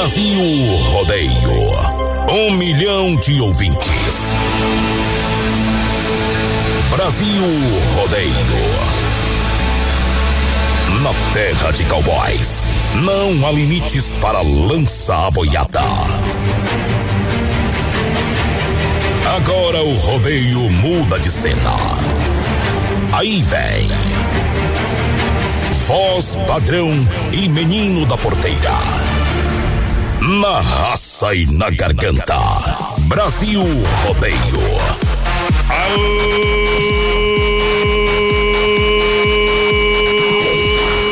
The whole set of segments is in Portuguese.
Brasil Rodeio. Um milhão de ouvintes. Brasil Rodeio. Na terra de cowboys, não há limites para lançar a boiada. Agora o rodeio muda de cena. Aí vem. Voz padrão e menino da porteira. Na raça e na garganta. Brasil Rodeio.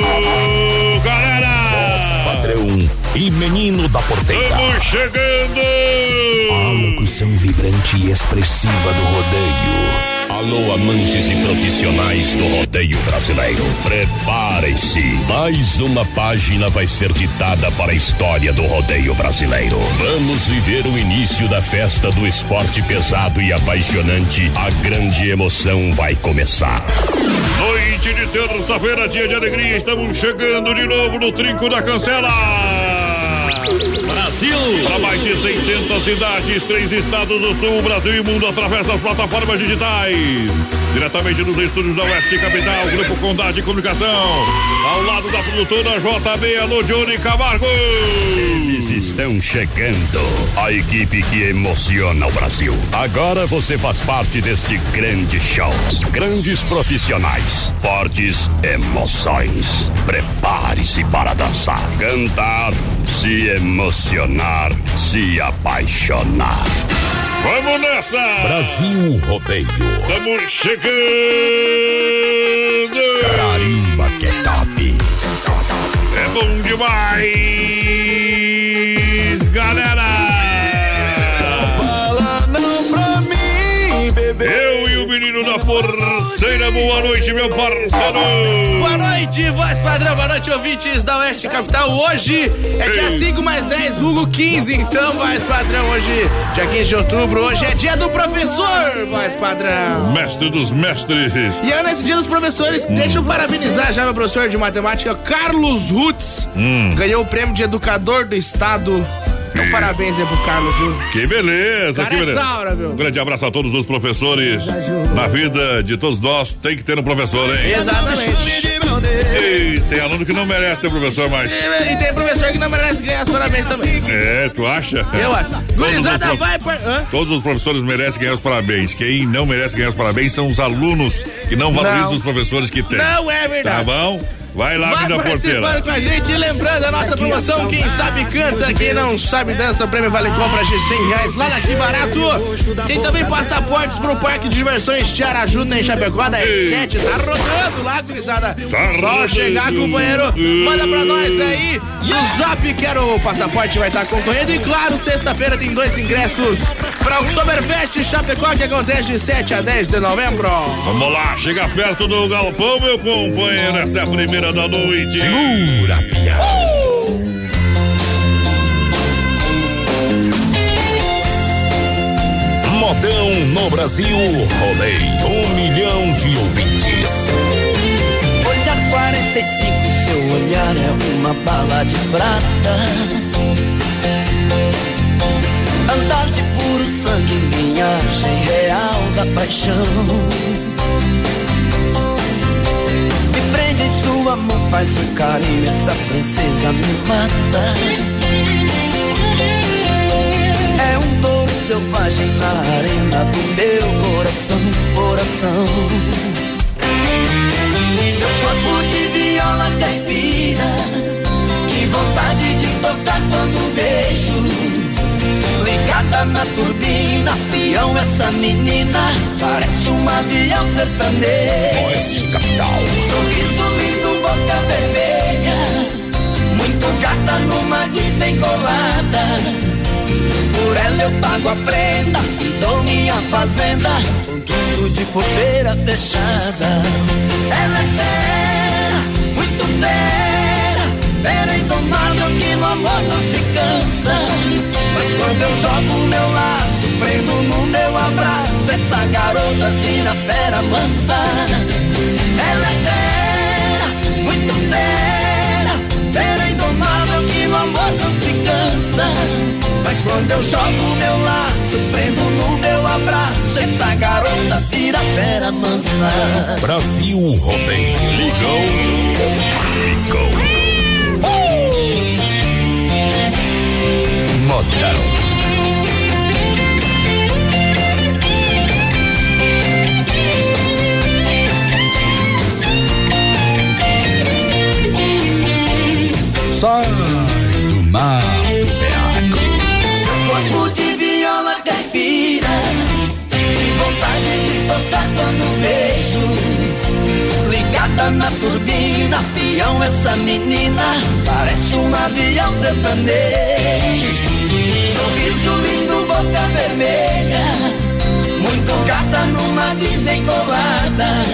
Aô, galera! Voz padrão e menino da porteira. Estamos chegando! A locução vibrante e expressiva do rodeio. Alô, amantes e profissionais do rodeio brasileiro. Preparem-se. Mais uma página vai ser ditada para a história do rodeio brasileiro. Vamos viver o início da festa do esporte pesado e apaixonante. A grande emoção vai começar. Noite de terça-feira, dia de alegria, estamos chegando de novo no Trinco da Cancela. Brasil! Para mais de 600 cidades, três estados do sul, Brasil e mundo, através das plataformas digitais. Diretamente dos estúdios da Oeste Capital, Grupo Condade de Comunicação. Ao lado da produtora JB, Johnny Camargo. Eles estão chegando. A equipe que emociona o Brasil. Agora você faz parte deste grande show. Grandes profissionais, fortes emoções. Prepare-se para dançar, cantar, se emocionar, se apaixonar. Vamos nessa! Brasil Rodeio. Estamos chegando! Carimba que é top. É bom demais, galera! Fala não pra mim, bebê. Eu e o menino da porteira, boa noite, meu parceiro! Noite, voz padrão, boa noite, ouvintes da Oeste Capital. Hoje é dia Ei. 5 mais 10, vulgo 15, então, voz padrão, hoje, dia 15 de outubro, hoje é dia do professor, voz padrão. Mestre dos mestres! E eu, nesse dia dos professores, deixa eu parabenizar já meu professor de matemática, Carlos Rutz. Ganhou o prêmio de educador do estado. Então, parabéns aí pro Carlos, viu? Que beleza, Cara que é beleza! taura, viu? Um grande abraço a todos os professores. Na vida de todos nós, tem que ter um professor, hein? Exatamente. Ei, tem aluno que não merece ter professor, mas. E, e tem professor que não merece ganhar os parabéns também. É, tu acha? Eu acho. Gurizada prof- vai... Hã? Todos os professores merecem ganhar os parabéns. Quem não merece ganhar os parabéns são os alunos que não valorizam Não. os professores que têm. Não é Tá verdade. bom? Vai lá, Vai vida porteira. com a gente. E lembrando a nossa promoção: quem sabe canta, quem não sabe dança. O prêmio vale compra de 100 reais lá daqui barato. Tem também passaportes pro Parque de Diversões Tiaraju, em Chapecó, das 7. Tá rodando lá, gurizada. Só rodando. chegar, companheiro. Manda pra nós aí. No Zap, quero o passaporte, vai estar concorrendo. E claro, sexta-feira tem dois ingressos pra Oktoberfest Chapecó, que acontece de 7 a 10 de novembro. Vamos lá, chega perto do galpão, meu companheiro. Essa é a primeira da noite. Segura, piada. Modão no Brasil Rodeio. Um milhão de ouvintes. Olhar 45, seu olhar é uma bala de prata. Andar de puro sangue, linhagem real da paixão. Sua mão, faz um carinho, essa princesa me mata. É um touro selvagem na arena do meu coração, coração. Seu corpo de viola caipira Que vontade de tocar quando vejo Ligada na turbina, peão essa menina. Parece um avião sertanejo Oeste Capital. Sorriso lindo, boca vermelha. Muito gata numa Disney colada. Por ela eu pago a prenda E dou minha fazenda. Com tudo de porteira fechada. Ela é fera, muito fera. Fera indomável que no amor não se cansa Mas quando eu jogo meu laço Prendo no meu abraço Essa garota vira fera mansa ela é fera, muito fera, fera indomável que no amor não se cansa. Mas quando eu jogo meu laço, prendo no meu abraço, essa garota vira fera mansa. Brasil Rodeio. Ligou. Ficou. Sai do mato, beaco. Corpo de viola caipira, tem vontade de tocar quando vejo. Ligada na turbina, peão essa menina, parece um avião sertanejo. Sorriso lindo, boca vermelha, muito gata numa Disney colada.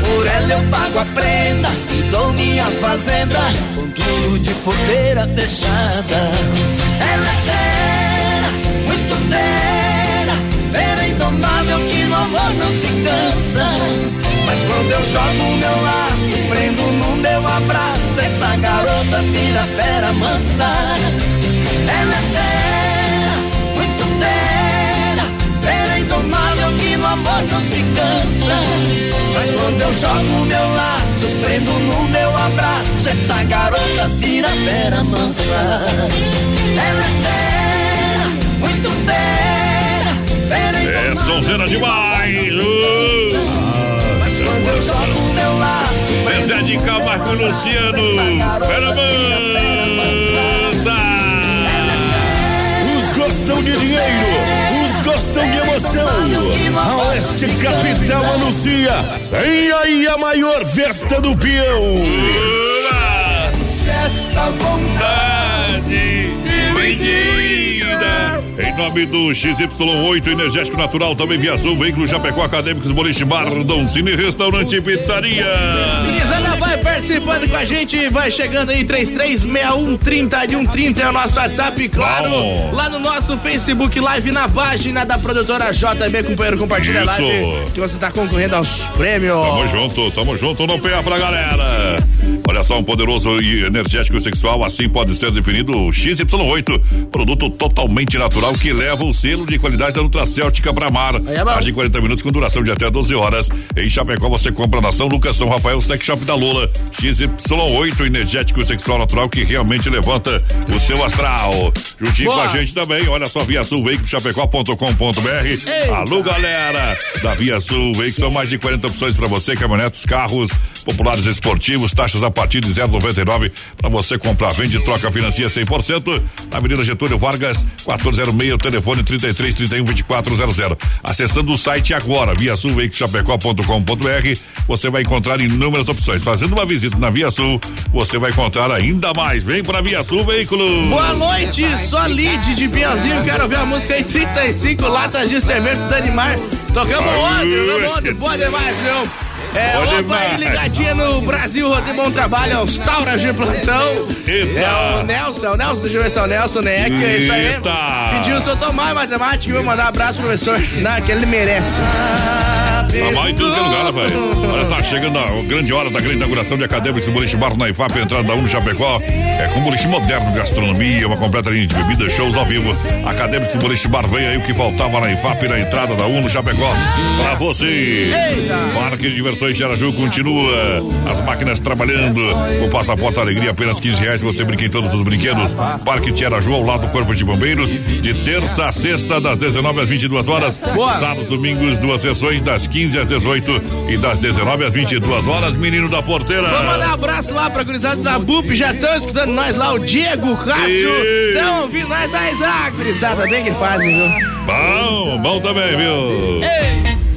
Por ela eu pago a prenda e dou minha fazenda com tudo de porteira fechada. Ela é fera, muito fera, fera indomável que no amor não se cansa. Mas quando eu jogo meu laço, prendo no meu abraço, essa garota vira fera mansa. Ela é fera, muito fera, fera indomável que no amor não se cansa. Mas quando eu jogo meu laço, prendo no meu abraço, essa garota vira fera mansa. Ela é fera, muito fera, fera É sonzeira demais. Mas quando eu jogo meu laço, Zezé de Camargo Luciano. Fera mansa. Gostam de dinheiro, uns gostam de emoção. A Oeste Capital anuncia: vem aí a maior festa do peão. essa vontade. Vendida. Em nome do XY8 Energético Natural, também via Azul, Veículo Chapecó Acadêmicos, Boliche Bar, Cine, Restaurante e Pizzaria. Gurizada, vai participando com a gente, vai chegando aí, 336130 é o nosso WhatsApp, claro, Bom. lá no nosso Facebook Live, na página da produtora JB, companheiro, compartilha Isso. live, que você tá concorrendo aos prêmios. Tamo junto, tamo junto no PA pra galera. Olha só, um poderoso e energético sexual, assim pode ser definido o XY8, produto totalmente natural que leva o selo de qualidade da Nutracêutica pra mar. Aí é. Age em 40 minutos com duração de até 12 horas. Em Chapecó você compra na São Lucas, São Rafael, Sex Shop da Lula. XY8 energético sexual natural que realmente levanta o seu astral. Juntinho Boa. com a gente também, olha só, Via Sul Veículo Chapecó.com.br. Alô, galera da Via Sul Veículos, são mais de 40 opções para você, caminhonetes, carros populares esportivos, taxas a partir de 0,99 para você comprar, vende, troca, financia 100%. Na Avenida Getúlio Vargas, 1406, o telefone 33 31 2400. Acessando o site agora, via sulveiculoschapecó.com.br, você vai encontrar inúmeras opções. Fazendo uma visita na Via Sul, você vai encontrar ainda mais. Vem para Via Sul Veículos. Boa noite, só lead de Piauzinho, quero ver a música aí, 35 latas de cerveja do Danimar. Tocamos ontem, tocamos ontem, boa demais, viu? É, Boa opa aí, ligadinha no Brasil, Rodrigo Bom Trabalho, aos Tauras de plantão. Eita. É o Nelson, é o Nelson, deixa eu ver se é o Nelson, né? Que é isso aí. Eita. Pediu o seu Tomar Matemática e vou mandar um abraço pro professor. Não, que ele merece. Tá mal em tudo que é lugar, rapaz. Olha, tá chegando a grande hora da grande inauguração de Acadêmicos do Boliche Bar na IFAP, entrada da 1 Chapecó. É com boliche moderno, gastronomia, uma completa linha de bebidas, shows ao vivo. Acadêmicos do Boliche Bar, vem aí o que faltava na IFAP, na entrada da 1 Chapecó. Pra você. Parque de Diversões de Araju continua. As máquinas trabalhando. O passaporte alegria, apenas 15 reais. Você brinca em todos os brinquedos. Parque de Araju, ao lado do Corpo de Bombeiros. De terça a sexta, das 19 às 22 horas. Boa. Sábados, domingos, duas sessões, das 15 às 18 e das 19 às 22 horas. Menino da Porteira. Vou mandar um abraço lá pra gurizada da BUP, já estão escutando nós lá, o Diego, o Cássio, estão ouvindo nós, a Isaac, gurizada, bem que fazem, viu? Bom, bom também, viu? Ei!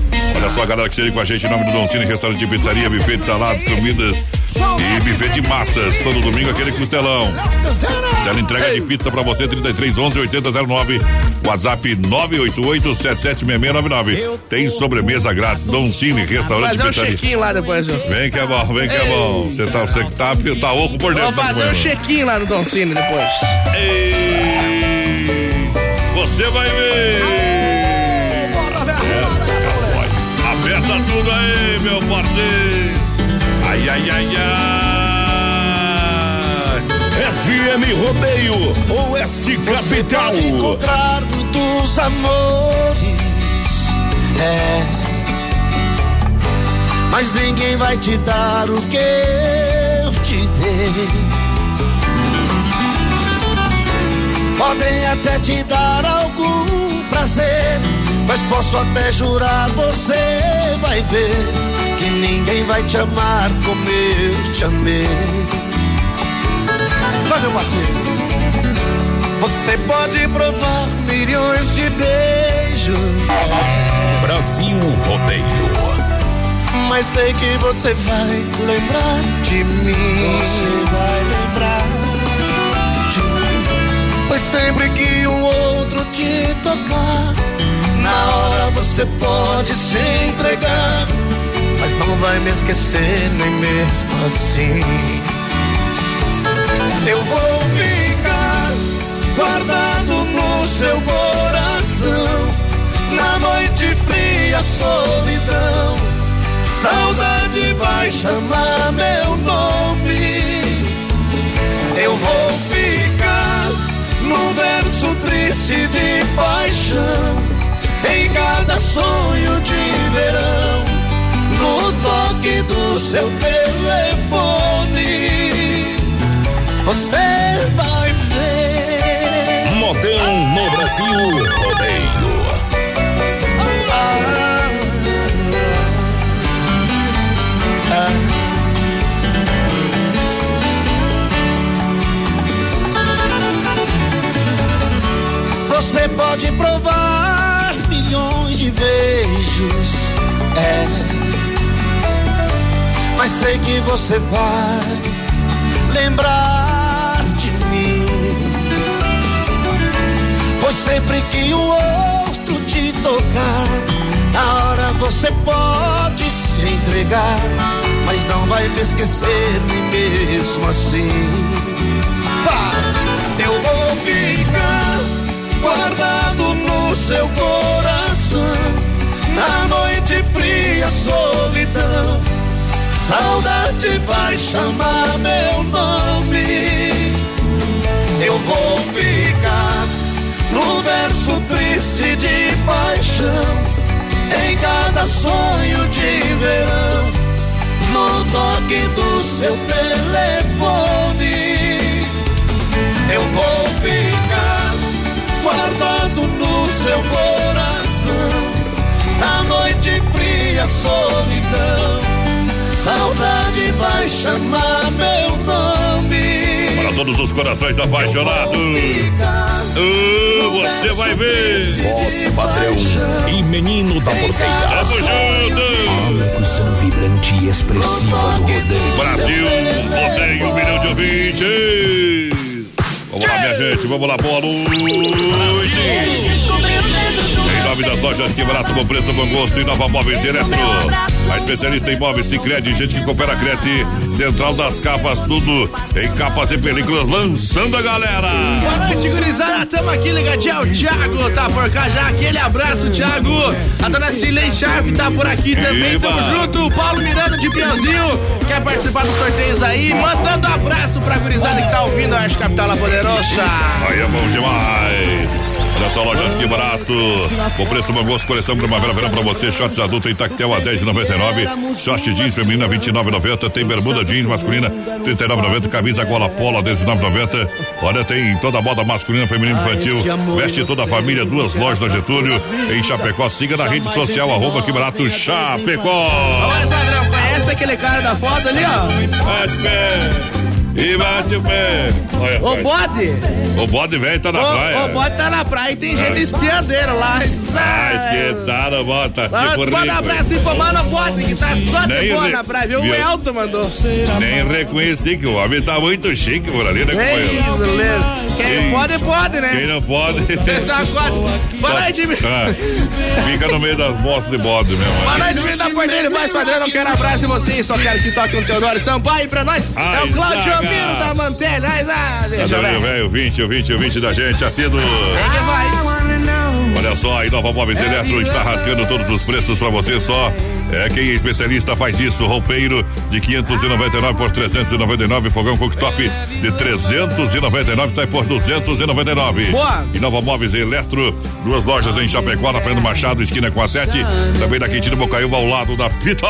Olha só, galera, que seria com a gente em nome do Don Cine, restaurante de pizzaria, buffet de saladas, comidas e buffet de massas. Todo domingo aquele costelão. Tela entrega de pizza pra você, 33 11 8009. WhatsApp 988 776699. Tem sobremesa grátis. Don Cine, restaurante Fazer de um pizzaria. check-in lá depois, viu? Vem que é bom, vem que é bom. Você tá, você tá, tá oco por dentro. Vou tá fazer um comendo. check-in lá no Don Cine depois. Ei, Você vai ver. Tudo aí, meu parceiro. Ai, ai, ai, ai. É FM Rodeio, Oeste Você Capital. pode encontrar muitos amores, é. Mas ninguém vai te dar o que eu te dei. Podem até te dar algum prazer, mas posso até jurar, você vai ver que ninguém vai te amar como eu te amei. Vai, meu parceiro. Você pode provar milhões de beijos, Brasil Rodeio. mas sei que você vai lembrar de mim. Você vai lembrar de mim. Pois sempre que um outro te tocar, na hora você pode se entregar, mas não vai me esquecer nem mesmo assim. Eu vou ficar guardado no seu coração, na noite fria, solidão. Saudade vai chamar meu nome. Eu vou ficar num verso triste de paixão, em cada sonho de verão, no toque do seu telefone. Você vai ver. Modão no Brasil Rodeio. Ah, ah. Você pode provar milhões de beijos, é. Mas sei que você vai lembrar de mim. Pois sempre que o outro te tocar, na hora você pode se entregar, mas não vai me esquecer mesmo assim. Vá! Eu vou ficar guardado no seu coração, na noite fria, solidão. Saudade vai chamar meu nome. Eu vou ficar no verso triste de paixão, em cada sonho de verão, no toque do seu telefone. Eu vou guardado no seu coração, na noite fria, solidão. Saudade vai chamar meu nome. Para todos os corações apaixonados. Uh, você vai ver. Voz padrão e menino da porteira. Tamo A junto. locução vibrante e expressiva do rodeio. Brasil, rodeio um milhão de ouvintes. Vamos lá, minha gente, vamos lá, boa noite. Em nome das lojas Que Barato, bom preço, bom gosto e Nova Móveis Eletro. A especialista em móveis Cicred, gente que coopera, cresce. Central das capas, tudo em capas e películas, lançando a galera. Boa noite, gurizada. Tamo aqui ligadinho. O Thiago tá por cá já. Aquele abraço, Thiago. A dona Cilei Sharp tá por aqui também. Tamo junto. O Paulo Miranda de Piauzinho quer participar dos sorteios aí. Mandando abraço pra gurizada que tá ouvindo a Oeste Capital La Poderosa. Aí é bom demais. Olha só, lojas que barato. O preço bom gosto, coleção primavera, verão pra você. Shorts adulto em tactel a 10,99. Short jeans feminina 29,90. Tem bermuda jeans masculina 39,90. Camisa gola polo 19,90. Olha, tem toda a moda masculina, feminina e infantil. Veste toda a família. Duas lojas da Getúlio em Chapecó. Siga na rede social arroba que barato Chapecó. Olha, padrão, conhece aquele cara da foto ali, ó? E bate o pé. Olha, O bode. o bode velho tá na praia. O, o bode tá na praia e tem gente espiadeiro lá. Ah, esquentaram, bota. Manda Se for manda um rico, abraço aí pro Mano Bode, que tá só de boa na praia, viu? O? Elton mandou. Nem reconheci que o homem tá muito chique por ali, né, É companheiro? Quem Quem- pode, pode, Quem né? não pode. Você sacode. Boa noite, Jimmy. Ah, fica no meio das mostras de bode mesmo. Boa noite, Jimmy da Porteira, mais padrão. Não quero abraço de vocês, só quero que toque um Teodoro Sampaio pra nós. é o Claudio zaga. Miro da Mantelha. Ah, deixa ver. velho, 20, o 20, o 20 da gente, assíduo. Olha só, a Nova Móveis Eletro está rasgando todos os preços para você só. É quem é especialista faz isso. Roupeiro de 599 por 399, fogão cooktop de 399 sai por 299. Boa. E Nova Móveis Eletro, duas lojas em Chapecó, na Fernando Machado, esquina com a 7, também na Quintino Bocaiúva ao lado da Pita.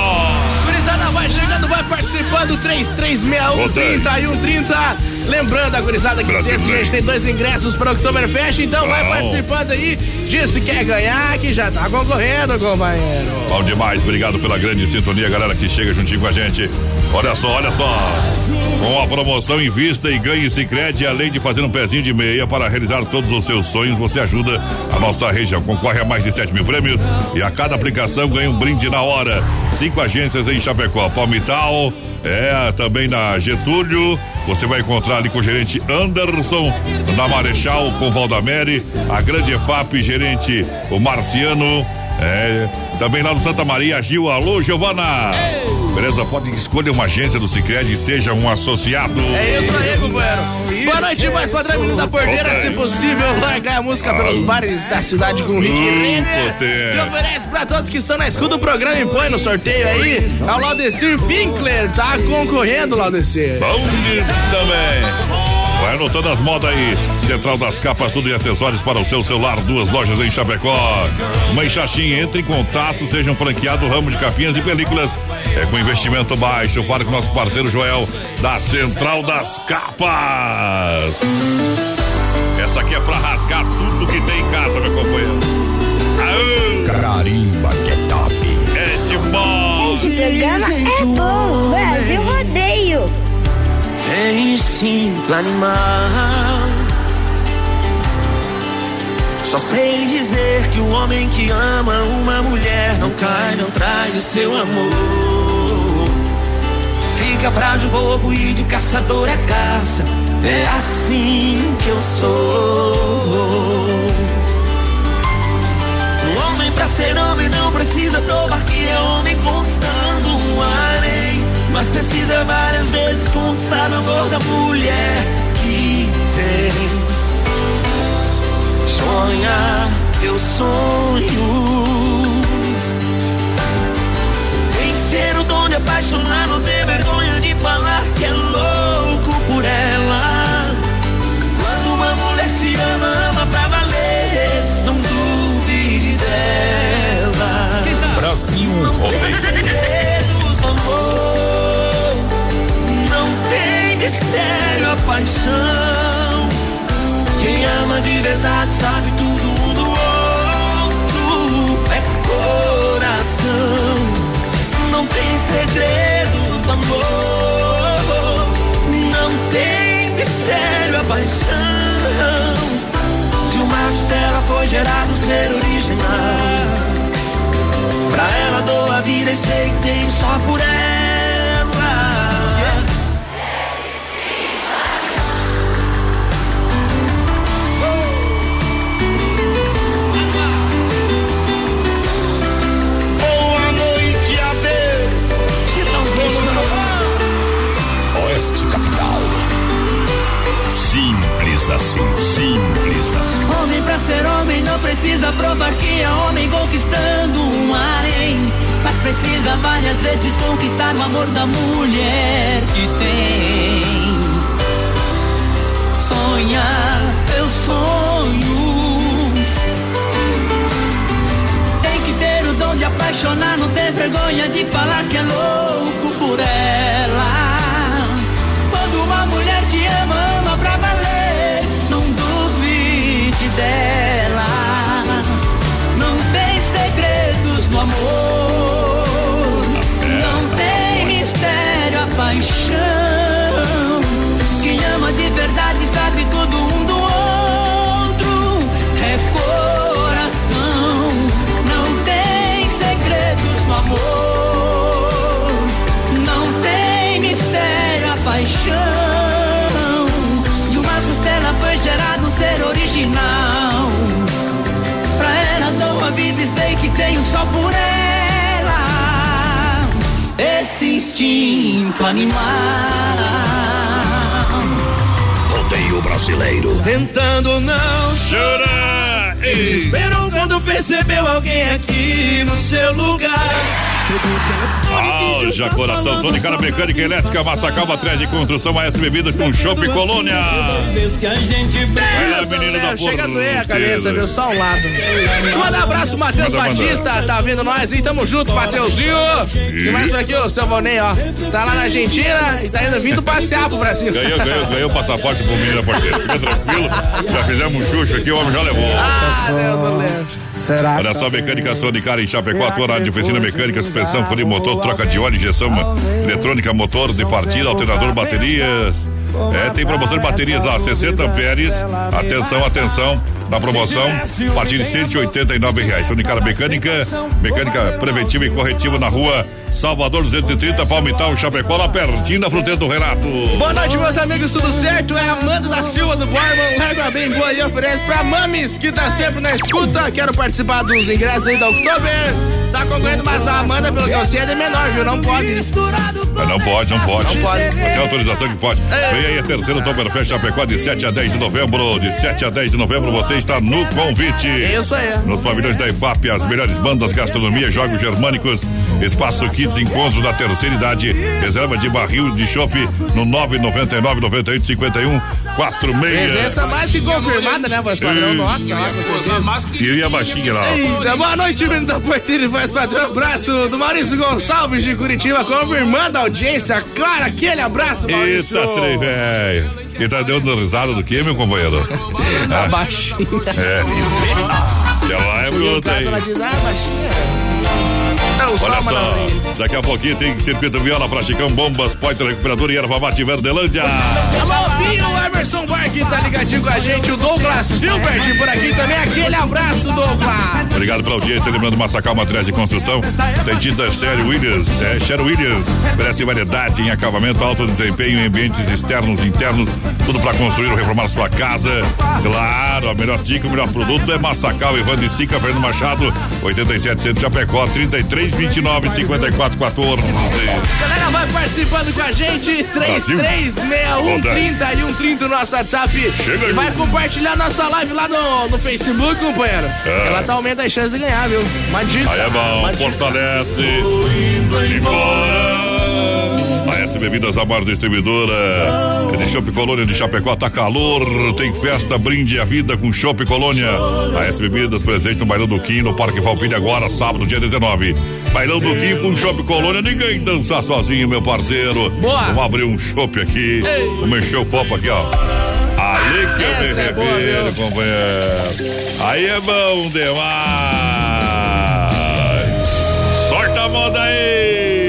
Gurizada vai chegando, vai participando, 3361 30 e 130. Lembrando a gurizada que Brasil sexta a gente tem dois ingressos para o Oktoberfest, então vai participando aí. Diz se quer ganhar, que já tá concorrendo, companheiro. Bom demais, obrigado pela grande sintonia, galera que chega juntinho com a gente. Olha só, olha só. Com a promoção em vista e ganhe Sicredi, além de fazer um pezinho de meia para realizar todos os seus sonhos, você ajuda a nossa região. Concorre a mais de 7 mil prêmios e a cada aplicação ganha um brinde na hora. Cinco agências em Chapecó, Palmital, é também na Getúlio. Você vai encontrar ali com o gerente Anderson, na Marechal com Valdamere, a grande EFAP, gerente o Marciano. É, também lá no Santa Maria, Gil, alô, Giovana. Beleza? Pode escolher uma agência do Cicred e seja um associado. É isso aí, companheiro. Boa noite, mais padrão da porteira. Se possível, largar a música pelos bares da cidade com o Rick Renner. E oferece pra todos que estão na escuta do programa e põe no sorteio aí. A Laudecir Finkler tá concorrendo, Laudecir. Bom de também. Vai anotando as modas aí. Central das Capas, tudo e acessórios para o seu celular. Duas lojas em Chapecó. Mãe Xaxim, entre em contato, seja um franqueado ramo de capinhas e películas. É com investimento baixo. Fale com nosso parceiro Joel, da Central das Capas. Essa aqui é pra rasgar tudo que tem em casa, meu companheiro. Aô, Carimba que é top. é demais. Esse programa é bom, Brasil Rodeio. É instinto animal. Só sei dizer que o homem que ama uma mulher não cai, não trai o seu amor. Fica frágil, bobo e de caçador é caça. É assim que eu sou. Um homem pra ser homem não precisa provar que é homem conquistando um harém. Mas precisa várias vezes conquistar o amor da mulher que tem. Sonhar teus sonhos. Tem que ter o dom de apaixonar, não ter vergonha de falar que é louco por ela. Quando uma mulher te ama, ama pra valer. Não duvide dela. Brasil Rodeio. Paixão. Quem ama de verdade sabe tudo um do outro. É coração. Não tem segredos do amor. Não tem mistério a paixão. De uma costela foi gerado um ser original. Pra ela dou a vida e sei que tenho só por ela. Simples assim, simples assim. Homem pra ser homem não precisa provar que é homem conquistando um harém. Mas precisa várias vezes conquistar o amor da mulher que tem. Sonhar teus sonhos. Tem que ter o dom de apaixonar, não ter vergonha de falar que é louco por ela. Duvide esse instinto animal. Rodeio Brasileiro. Tentando não Chora! Desespero quando percebeu alguém aqui no seu lugar. Haja coração, sou de cara mecânica elétrica, Massacal, atrás de construção, AS Bebidas com Chopp Colônia. Vai lá, menino da Chega a doer a cabeça, viu? Só um lado. Manda um abraço, Matheus. Batista, tá vendo nós? E tamo junto, Mateuzinho. E mais por aqui, o seu Vonei, ó. Tá lá na Argentina e tá indo vindo passear pro Brasil. Ganhou, ganhou, ganhou o passaporte pro menino da porteira. Fica tranquilo, já fizemos um chucho aqui, o homem já levou. Ah, Deus do leve. Olha só, mecânica Sonicar em Chapecó, atuando área de oficina mecânica, suspensão, freio, motor, troca de óleo, injeção eletrônica, motor de partida, alternador, baterias. É, tem promoção de baterias lá, 60 amperes. Atenção, atenção. Na promoção, a partir de 189 reais. Sonicar Mecânica, mecânica preventiva e corretiva na rua Salvador 230, Palmital, Chapecó, lá pertinho da fronteira do Renato. Boa noite, meus amigos, tudo certo? É Amanda da Silva do Borman, Légua Bem Boa e oferece pra Mames, que tá sempre na escuta. Quero participar dos ingressos aí da Oktober. Tá concorrendo, mas a Amanda, pelo que eu sei, é de menor, viu? Não pode. Mas não pode, não pode. Não pode. Tem autorização que pode. Vem aí a terceira Oktoberfest Chapecó de 7 a 10 de novembro. De 7 a 10 de novembro você está no convite. Isso aí. Nos pavilhões da IFAP, as melhores bandas, gastronomia, jogos germânicos, espaço kits, encontros da terceira idade, reserva de barril de chopp no 999 98 51 46. Presença mais que confirmada, né, voz padrão? Nossa, lá com. E a baixinha lá. Eita, boa noite, menino da porteira e voz padrão. Abraço do Maurício Gonçalves de Curitiba, confirmando a audiência. Claro, aquele abraço, Maurício. Eita, trem, velho. Quem tá dando risada do que, meu companheiro? A baixinha. É. Ela é bruta, hein? Olha só daqui a pouquinho tem circuito viola pra Chicão, bombas, poitra, recuperador e erva mate Verdelândia. Alô, Binho, o Emerson Bark tá ligadinho com a gente, o Douglas Filbert por aqui também, aquele abraço, Douglas. Obrigado pela audiência, lembrando Massacal Materiais de Construção, tem tinta Sherry Williams, é, Sherry Williams, oferece variedade em acabamento, alto desempenho em ambientes externos, internos, tudo pra construir ou reformar sua casa. Claro, a melhor dica, o melhor produto é Massacal, Ivan de Sica, Fernando Machado, 87 Centro Chapecó, 33 29 54 14. Galera, vai participando com a gente, 3361 30 e 130 no nosso WhatsApp. Chega e aí. vai compartilhar nossa live lá no, no Facebook, companheiro. É. Ela tá aumenta as chances de ganhar, viu? Uma dica. Aí é bom, fortalece. Embora. S Bebidas, a maior distribuidora. É de Chopp Colônia de Chapecó, tá calor. Tem festa, brinde a vida com Chopp Colônia. A S Bebidas presente no Bailão do Quim, no Parque Valpilha, agora, sábado, dia 19. Bailão do Quim com Chopp Colônia. Ninguém dança sozinho, meu parceiro. Boa. Vamos abrir um chopp aqui. Ei. Vamos encher o copo aqui, ó. Ali que eu me é refiro, companheiro. Aí é bom demais. Sorta a moda aí.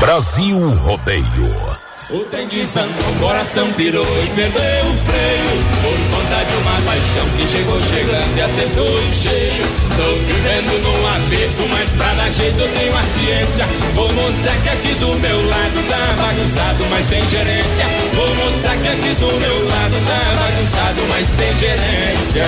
Brasil Rodeio. O trem desandou, o coração pirou e perdeu o freio. Por conta de uma paixão que chegou chegando e acertou em cheio. Tô vivendo num aperto, mas pra dar jeito eu tenho a ciência. Vou mostrar que aqui do meu lado tá bagunçado, mas tem gerência. Vou mostrar que aqui do meu lado tá bagunçado, mas tem gerência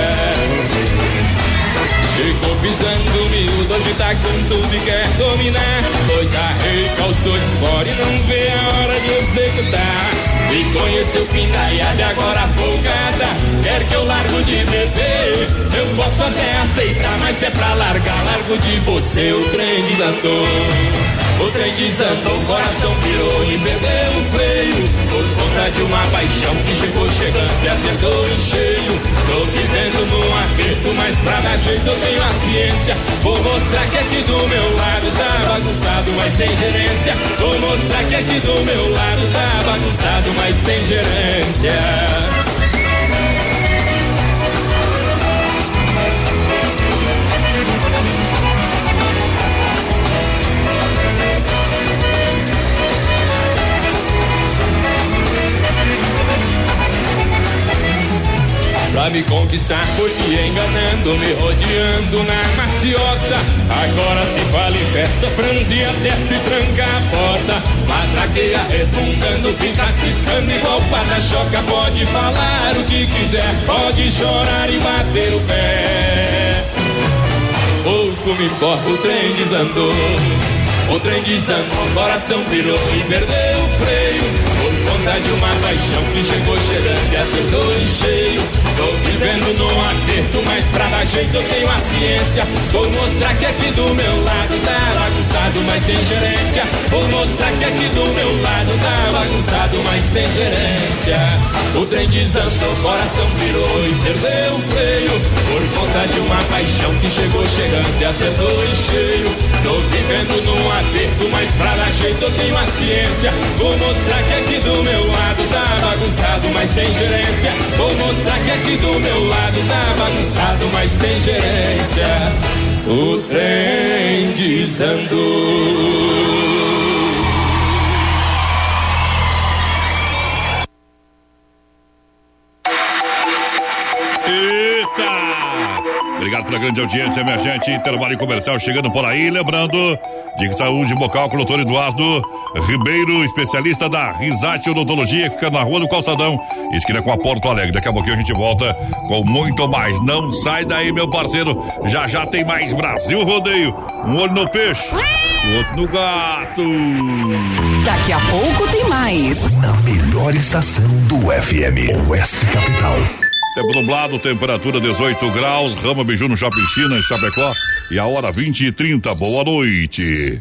Chegou pisando miúdo, hoje tá com tudo e quer dominar. Pois a rei calçou de fora e não vê a hora de executar. E conheceu pindaiada e agora folgada. Quer que eu largo de beber? Eu posso até aceitar, mas é pra largar, largo de você. O trem desandou. O trem desandou, o coração pirou e perdeu o freio. Por conta de uma paixão que chegou chegando e acertou em cheio. Tô vivendo num aperto, mas pra dar jeito eu tenho a ciência. Vou mostrar que aqui do meu lado tá bagunçado, mas tem gerência. Vou mostrar que aqui do meu lado tá bagunçado, mas tem gerência Pra me conquistar foi me enganando, me rodeando na maciota. Agora se fala em festa, franzia a testa e tranca a porta. Matraqueia resmungando, fica ciscando igual para-choca. Pode falar o que quiser, pode chorar e bater o pé. Pouco me importa, o trem desandou. O trem desandou, o coração virou e perdeu o freio. De uma paixão que chegou cheirando e acertou em cheio. Tô vivendo num aperto, mas pra dar jeito eu tenho a ciência. Vou mostrar que aqui do meu lado tá bagunçado, mas tem gerência. Vou mostrar que aqui do meu lado tá bagunçado, mas tem gerência. O trem desandou, o coração virou e perdeu o freio. Por conta de uma paixão que chegou chegando e acertou em cheio. Tô vivendo num aperto, mas pra dar jeito eu tenho a ciência. Vou mostrar que aqui do meu lado tá bagunçado, mas tem gerência. Vou mostrar que aqui do meu lado tá bagunçado, mas tem gerência. O trem desandou. Pela grande audiência, minha gente. Intervalo comercial chegando por aí. Lembrando, Dica Saúde Bocal com o doutor Eduardo Ribeiro, especialista da Risate Odontologia, que fica na rua do Calçadão, esquina com a Porto Alegre. Daqui a pouquinho a gente volta com muito mais. Não sai daí, meu parceiro. Já já tem mais Brasil Rodeio. Um olho no peixe, o outro no gato. Daqui a pouco tem mais. Na melhor estação do FM, Oeste Capital. Tempo nublado, temperatura 18 graus, Rama Biju no Shopping China, em Chapecó. E a hora 20 e 30. Boa noite.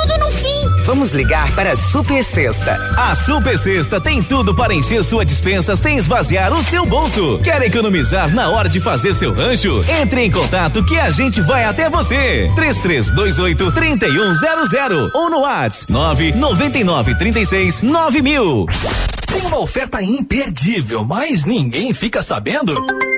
tudo no fim. Vamos ligar para a Super Sexta. A Super Sexta tem tudo para encher sua dispensa sem esvaziar o seu bolso. Quer economizar na hora de fazer seu rancho? Entre em contato que a gente vai até você. 3328 3100 ou no WhatsApp 999 36 9000. Tem uma oferta imperdível, mas ninguém fica sabendo?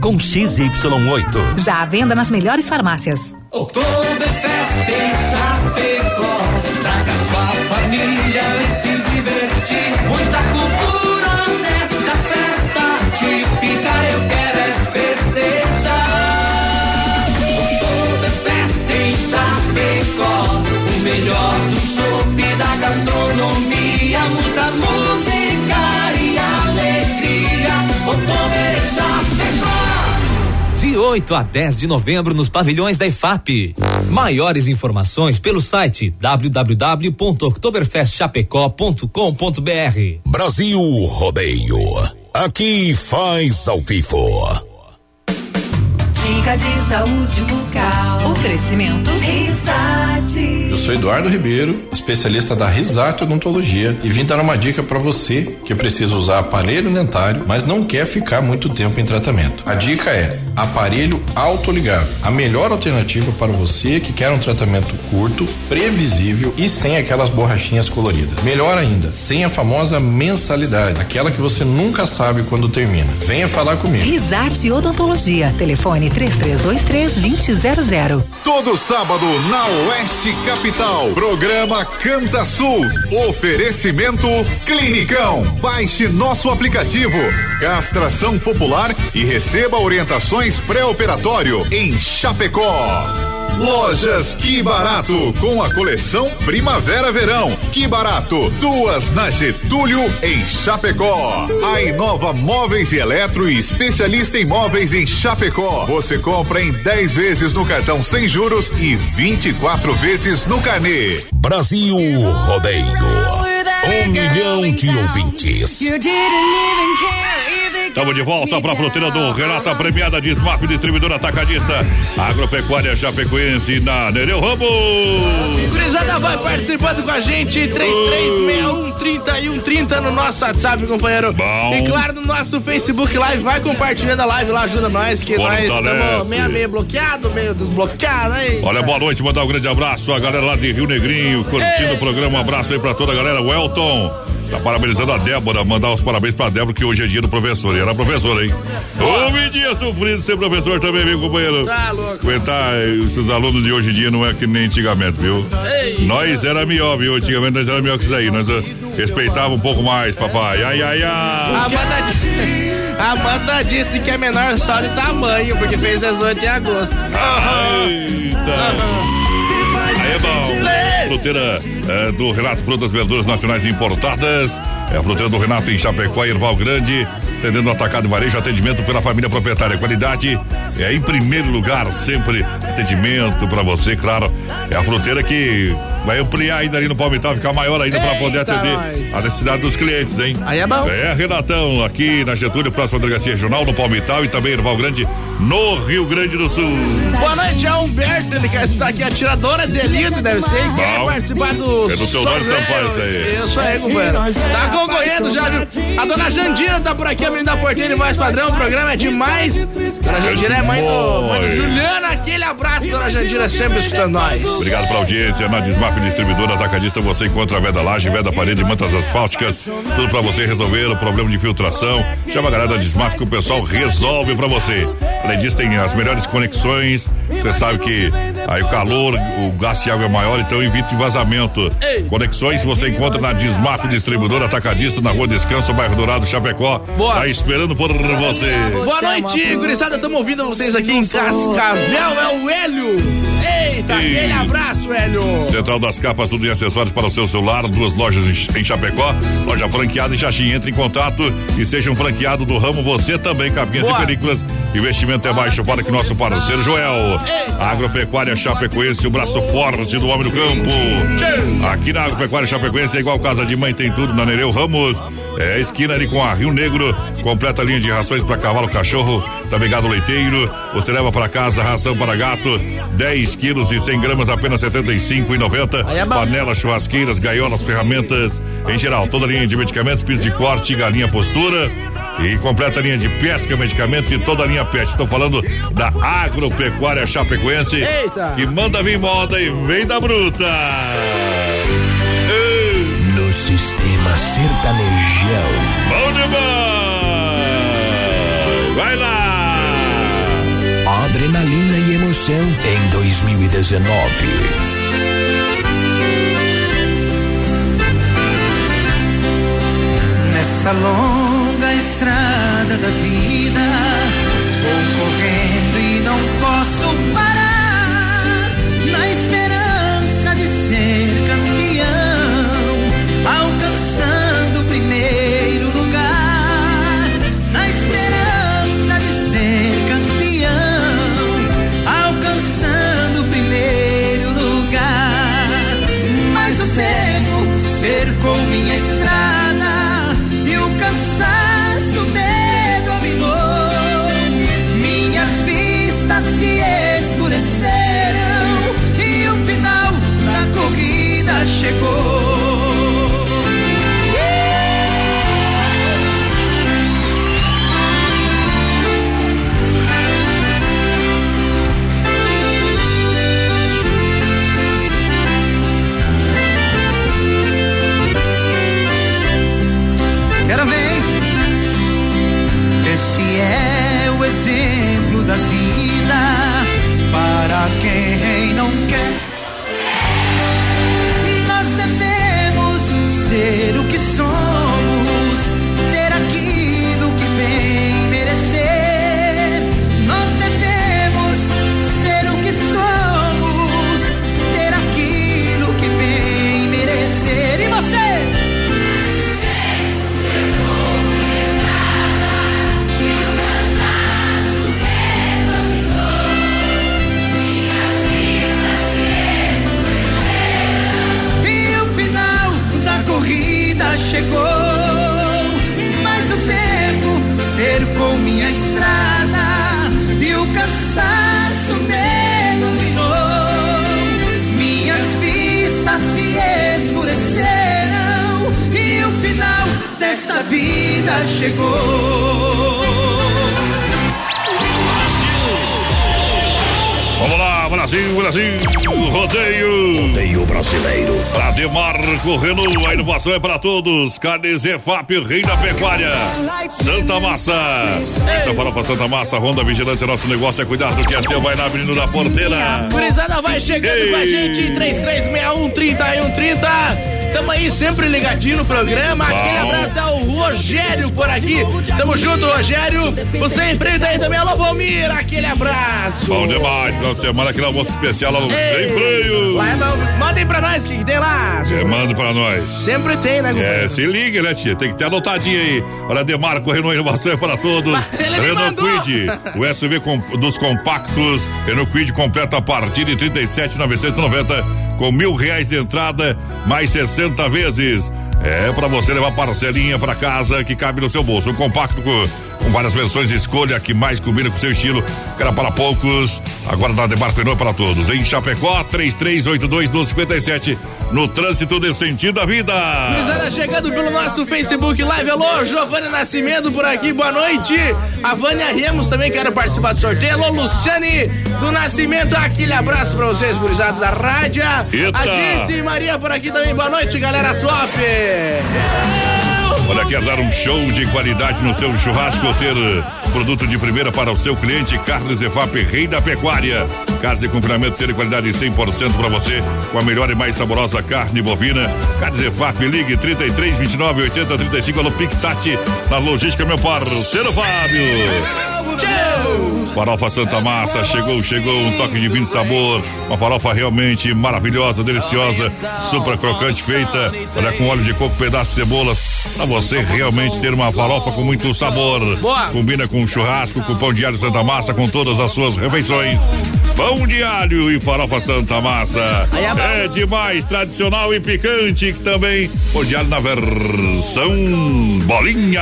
com XY8. Já à venda nas melhores farmácias. Oktoberfest em Chapecó. Traga sua família e se divertir. Muita cultura nesta festa típica. Eu quero é festejar. Oktoberfest em Chapecó. O melhor do chopp e da gastronomia. Muita música 8 a 10 de novembro nos pavilhões da IFAP. Maiores informações pelo site www.oktoberfestchapecó.com.br. Brasil Rodeio. Aqui faz ao vivo. Dica de saúde bucal. Oferecimento. Risate. Eu sou Eduardo Ribeiro, especialista da Risate Odontologia e vim dar uma dica para você que precisa usar aparelho dentário, mas não quer ficar muito tempo em tratamento. A dica é aparelho autoligável, a melhor alternativa para você que quer um tratamento curto, previsível e sem aquelas borrachinhas coloridas. Melhor ainda, sem a famosa mensalidade, aquela que você nunca sabe quando termina. Venha falar comigo. Risate Odontologia. Telefone 3323 2000. Todo sábado na Oeste Capital. Programa Canta Sul. Oferecimento Clinicão. Baixe nosso aplicativo. Castração popular e receba orientações pré-operatório em Chapecó. Lojas Que Barato, com a coleção Primavera-Verão. Que Barato, duas na Getúlio, em Chapecó. A Inova Móveis e Eletro e especialista em móveis em Chapecó. Você compra em 10 vezes no cartão sem juros e 24 vezes no carnê. Brasil Rodeio. Um milhão de ouvintes. Estamos de volta para a fruteira do Renata Premiada de Smap Distribuidora Atacadista Agropecuária Chapecoense na Nereu Ramos. Gurizada vai participando com a gente, 3361 30 no nosso WhatsApp, companheiro. Bom. E claro, no nosso Facebook Live, vai compartilhando a live lá, ajuda nós, que nós Fortalece. estamos meio, meio bloqueado, meio desbloqueado aí. Olha, boa noite, mandar um grande abraço à galera lá de Rio Negrinho, curtindo o programa. Um abraço aí pra toda a galera. O Elton. Tá parabenizando a Débora, mandar os parabéns pra Débora, que hoje é dia do professor. E era professora, hein? Me dia sofrido ser professor também, meu companheiro. Tá louco. Aguentar esses alunos de hoje em dia não é que nem antigamente, viu? Ei. Nós era melhor, viu? Antigamente nós era melhor que isso aí. Nós eh, respeitava um pouco mais, papai. Ai, ai, ai. A Amanda, a Amanda disse que é menor só de tamanho, porque fez 18 em agosto. Eita. Aí é bom. Fruteira eh, do Renato Frutas Verduras Nacionais Importadas. É a fruteira do Renato em Chapecó, Erval Grande. Atendendo atacado e varejo, atendimento pela família proprietária. Qualidade é em primeiro lugar, sempre atendimento pra você, claro. É a fruteira que vai ampliar ainda ali no Palmital, ficar maior ainda pra poder atender nós. a necessidade dos clientes, hein? Aí é bom. É, Renatão, aqui na Getúlio, próxima delegacia regional, no Palmital e também Erval Grande, no Rio Grande do Sul. Boa noite, é Humberto, ele quer estar aqui, a tiradora de elite, deve ser, e quer participar do É do Teodoro. Sampaio isso aí. Isso aí, companheiro. Tá concorrendo já, viu? A dona Jandira tá por aqui, a menina da porteira e voz padrão, o programa é demais. Dona Jandira é mãe do, mãe do Juliana, aquele abraço, dona Jandira, sempre escutando nós. Obrigado pela audiência. Na Desmap Distribuidora Atacadista você encontra a veda laje, veda parede, mantas asfálticas. Tudo pra você resolver o problema de filtração. Chama a galera da Desmap que o pessoal resolve pra você. Além disso, tem as melhores conexões. Você sabe que aí o calor, o gasto de água é maior, então evite vazamento. Conexões você encontra na Desmap Distribuidora Atacadista, na Rua Descanso, bairro Dourado, Chapecó. Boa. Tá esperando por você. Boa noite, gurizada, estamos ouvindo vocês aqui em Cascavel, é o Hélio. Eita, Ei. aquele abraço, Hélio. Central das Capas, tudo em acessórios para o seu celular, duas lojas em, em Chapecó, loja franqueada em Xaxim. Entre em contato e seja um franqueado do ramo, você também, capinhas Boa. e películas. Investimento é baixo, para que nosso parceiro Joel. Agropecuária Chapecoense, o braço forte do homem do campo. Aqui na Agropecuária Chapecoense é igual casa de mãe, tem tudo na Nereu Ramos. É esquina ali com a Rio Negro, completa linha de rações para cavalo, cachorro, também gado leiteiro. Você leva para casa ração para gato, 10 quilos e 100 gramas, apenas 75,90. Aí é bom. Panelas, churrasqueiras, gaiolas, ferramentas, em geral, toda linha de medicamentos, piso de corte, galinha postura. E completa a linha de pesca, medicamentos e toda a linha pet. Estou falando da Agropecuária Chapecoense. Eita. Que manda vir moda e vem da bruta. Ei, No sistema sertanejão. Bom demais! Vai lá! Adrenalina e emoção em 2019. Nessa longa estrada da vida, vou correndo e não posso parar. É para todos. Carnes EFAP, Rei da Pecuária. Santa Massa. Essa farofa Santa Massa, Ronda Vigilância, nosso negócio é cuidar do que é seu. Vai na Avenida da Porteira. Gurizada vai chegando Ei. com a gente em 3361 3130. Tamo aí sempre ligadinho no programa. Aquele abraço ao Rogério por aqui. Tamo junto, Rogério. Você enfrenta aí também. Alô, Valmir. Aquele abraço. Bom demais, final de semana, aquele almoço especial no Sem Freio. Vai, Mandem pra nós o que, que tem lá. Você manda pra nós. Sempre tem, né, companheiro? É, se liga, né, tia? Tem que ter anotadinho aí. Olha, Demarco, Renault Inovação é para todos. Renault. Quid, o SUV com- dos compactos. Renault Quid completa a partir de 37,990 com mil reais de entrada, mais 60 vezes. É pra você levar parcelinha pra casa que cabe no seu bolso. Um compacto com, várias versões escolha que mais combina com seu estilo. Era para poucos, agora na Demarco Renault para todos. Em Chapecó, 3382-1257. No trânsito de sentido à vida. Gurizada chegando pelo nosso Facebook Live. Alô, Giovanni Nascimento por aqui, boa noite. A Vânia Remos também quero participar do sorteio. Alô, Luciane do Nascimento, aquele abraço pra vocês, gurizada da rádio. Eita. A Dirce Maria por aqui também, boa noite, galera top. Olha, quer dar um show de qualidade no seu churrasco, ter eh, produto de primeira para o seu cliente, Carnes Efap, rei da pecuária. Carnes de confinamento, ter qualidade 100% para você, com a melhor e mais saborosa carne bovina. Carnes Efap, ligue 33 29 80 35, alô Pictati, na logística, meu parceiro Fábio. Farofa Santa Massa, chegou, chegou, um toque de vinho de sabor, uma farofa realmente maravilhosa, deliciosa, super crocante, feita, olha, com óleo de coco, pedaço de cebolas, pra você realmente ter uma farofa com muito sabor. Boa. Combina com churrasco, com pão de alho Santa Massa, com todas as suas refeições. Pão de alho e farofa Santa Massa. É. É demais, tradicional e picante também. Pão de alho na versão bolinha.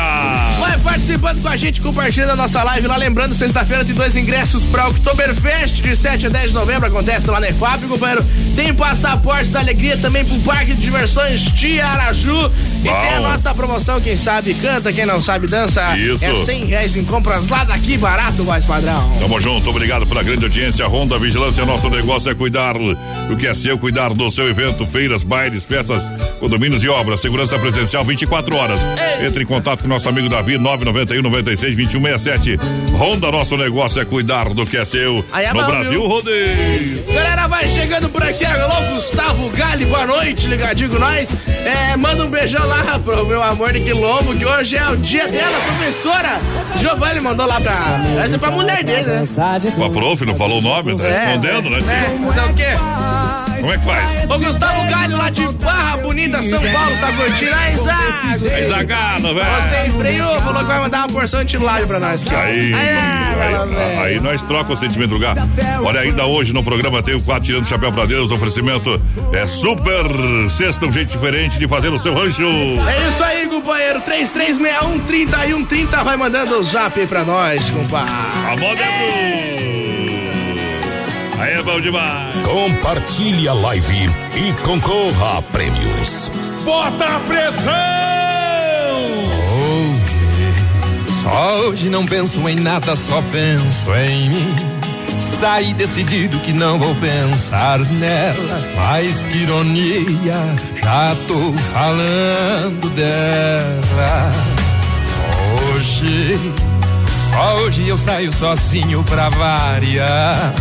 Vai participando com a gente, compartilhando a nossa live lá. Lembrando, sexta-feira tem dois ingressos pra Oktoberfest, de 7 a 10 de novembro. Acontece lá na EFAP, companheiro. Tem passaporte da alegria também pro Parque de Diversões Tiaraju. E tem a nossa promoção, quem sabe canta, quem não sabe dança. Isso. É 100 reais em compras lá daqui, barato, voz padrão. Tamo junto, obrigado pela grande audiência. Ronda Vigilância, nosso negócio é cuidar do que é seu, cuidar do seu evento, feiras, bailes, festas, condomínios e obras. Segurança presencial 24 horas. Entre em contato com nosso amigo Davi, 991 96 2167. Ronda, nosso negócio é cuidar do que é seu. Aí é no bom, Brasil viu? Rodeio. Galera, vai chegando por aqui. Alô, Gustavo Gali, boa noite, ligadinho com nós. É, manda um beijão lá pro meu amor de Quilombo, que hoje é o dia dela, professora. Giovanni mandou lá pra. Essa é pra mulher dele, né? O prof não falou o nome, tá respondendo, né? É, então o quê? Como é que faz? O Gustavo Galho lá de Barra Bonita, São Paulo, tá curtindo a Isago. É Zagado, velho. Você enfreou, falou que vai mandar uma porção de lábio pra nós. aqui. Aí, aí, velho. aí nós troca o sentimento do lugar. Olha, ainda hoje no programa tem o quatro tirando o chapéu pra Deus, oferecimento é super sexta, um jeito diferente de fazer o seu rancho. É isso aí, companheiro. 3361 3130 vai mandando o zap aí pra nós, compadre. A moda é Aí é bom demais. Compartilhe a live e concorra a prêmios. Bota a pressão! Só hoje não penso em nada, só penso em mim. Saí decidido que não vou pensar nela. Mas que ironia, já tô falando dela. Hoje, só hoje eu saio sozinho pra variar.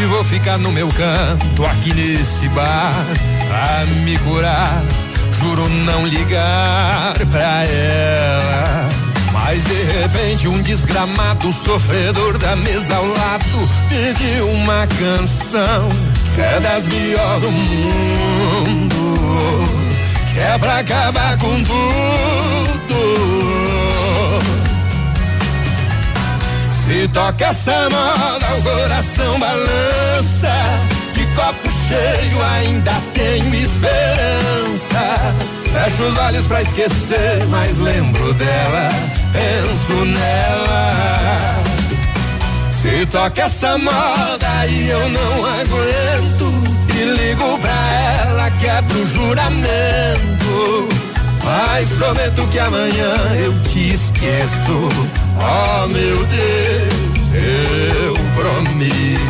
E vou ficar no meu canto aqui nesse bar pra me curar. Juro não ligar pra ela. Mas de repente um desgramado sofredor da mesa ao lado pediu uma canção que é das melhores do mundo, que é pra acabar com tudo. Se toca essa moda, o coração balança. De copo cheio ainda tenho esperança. Fecho os olhos pra esquecer, mas lembro dela, penso nela. Se toca essa moda e eu não aguento, e ligo pra ela, quebro o juramento. Mas prometo que amanhã eu te esqueço. Oh meu Deus, eu prometo.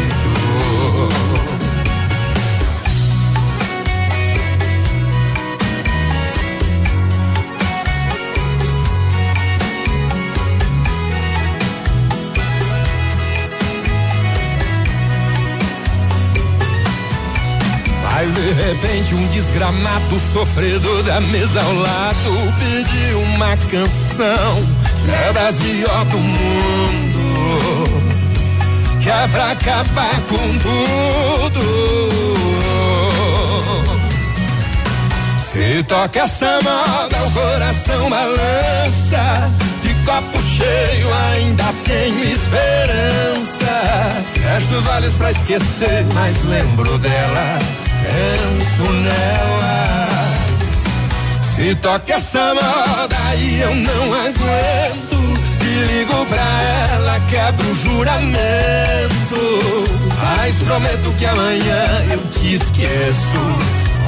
Mas de repente um desgramado sofredor da mesa ao lado pediu uma canção que é das melhor do mundo que é pra acabar com tudo. Se toca essa moda, o coração balança. De copo cheio ainda tenho esperança. Fecho os olhos pra esquecer, mas lembro dela. Penso nela. Se toca essa moda e eu não aguento. E ligo pra ela, quebro o juramento. Mas prometo que amanhã eu te esqueço.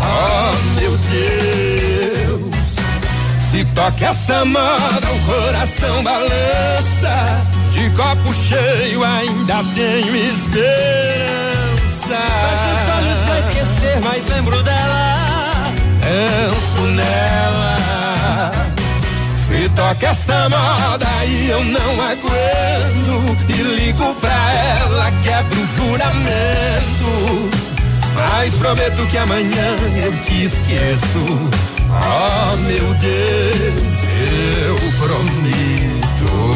Oh meu Deus. Se toca essa moda, o coração balança. De copo cheio ainda tenho esperança. Fecho os olhos pra esquecer, mas lembro dela. Penso nela. Se toca essa moda e eu não aguento. E ligo pra ela, quebro o juramento. Mas prometo que amanhã eu te esqueço. Oh meu Deus, eu prometo.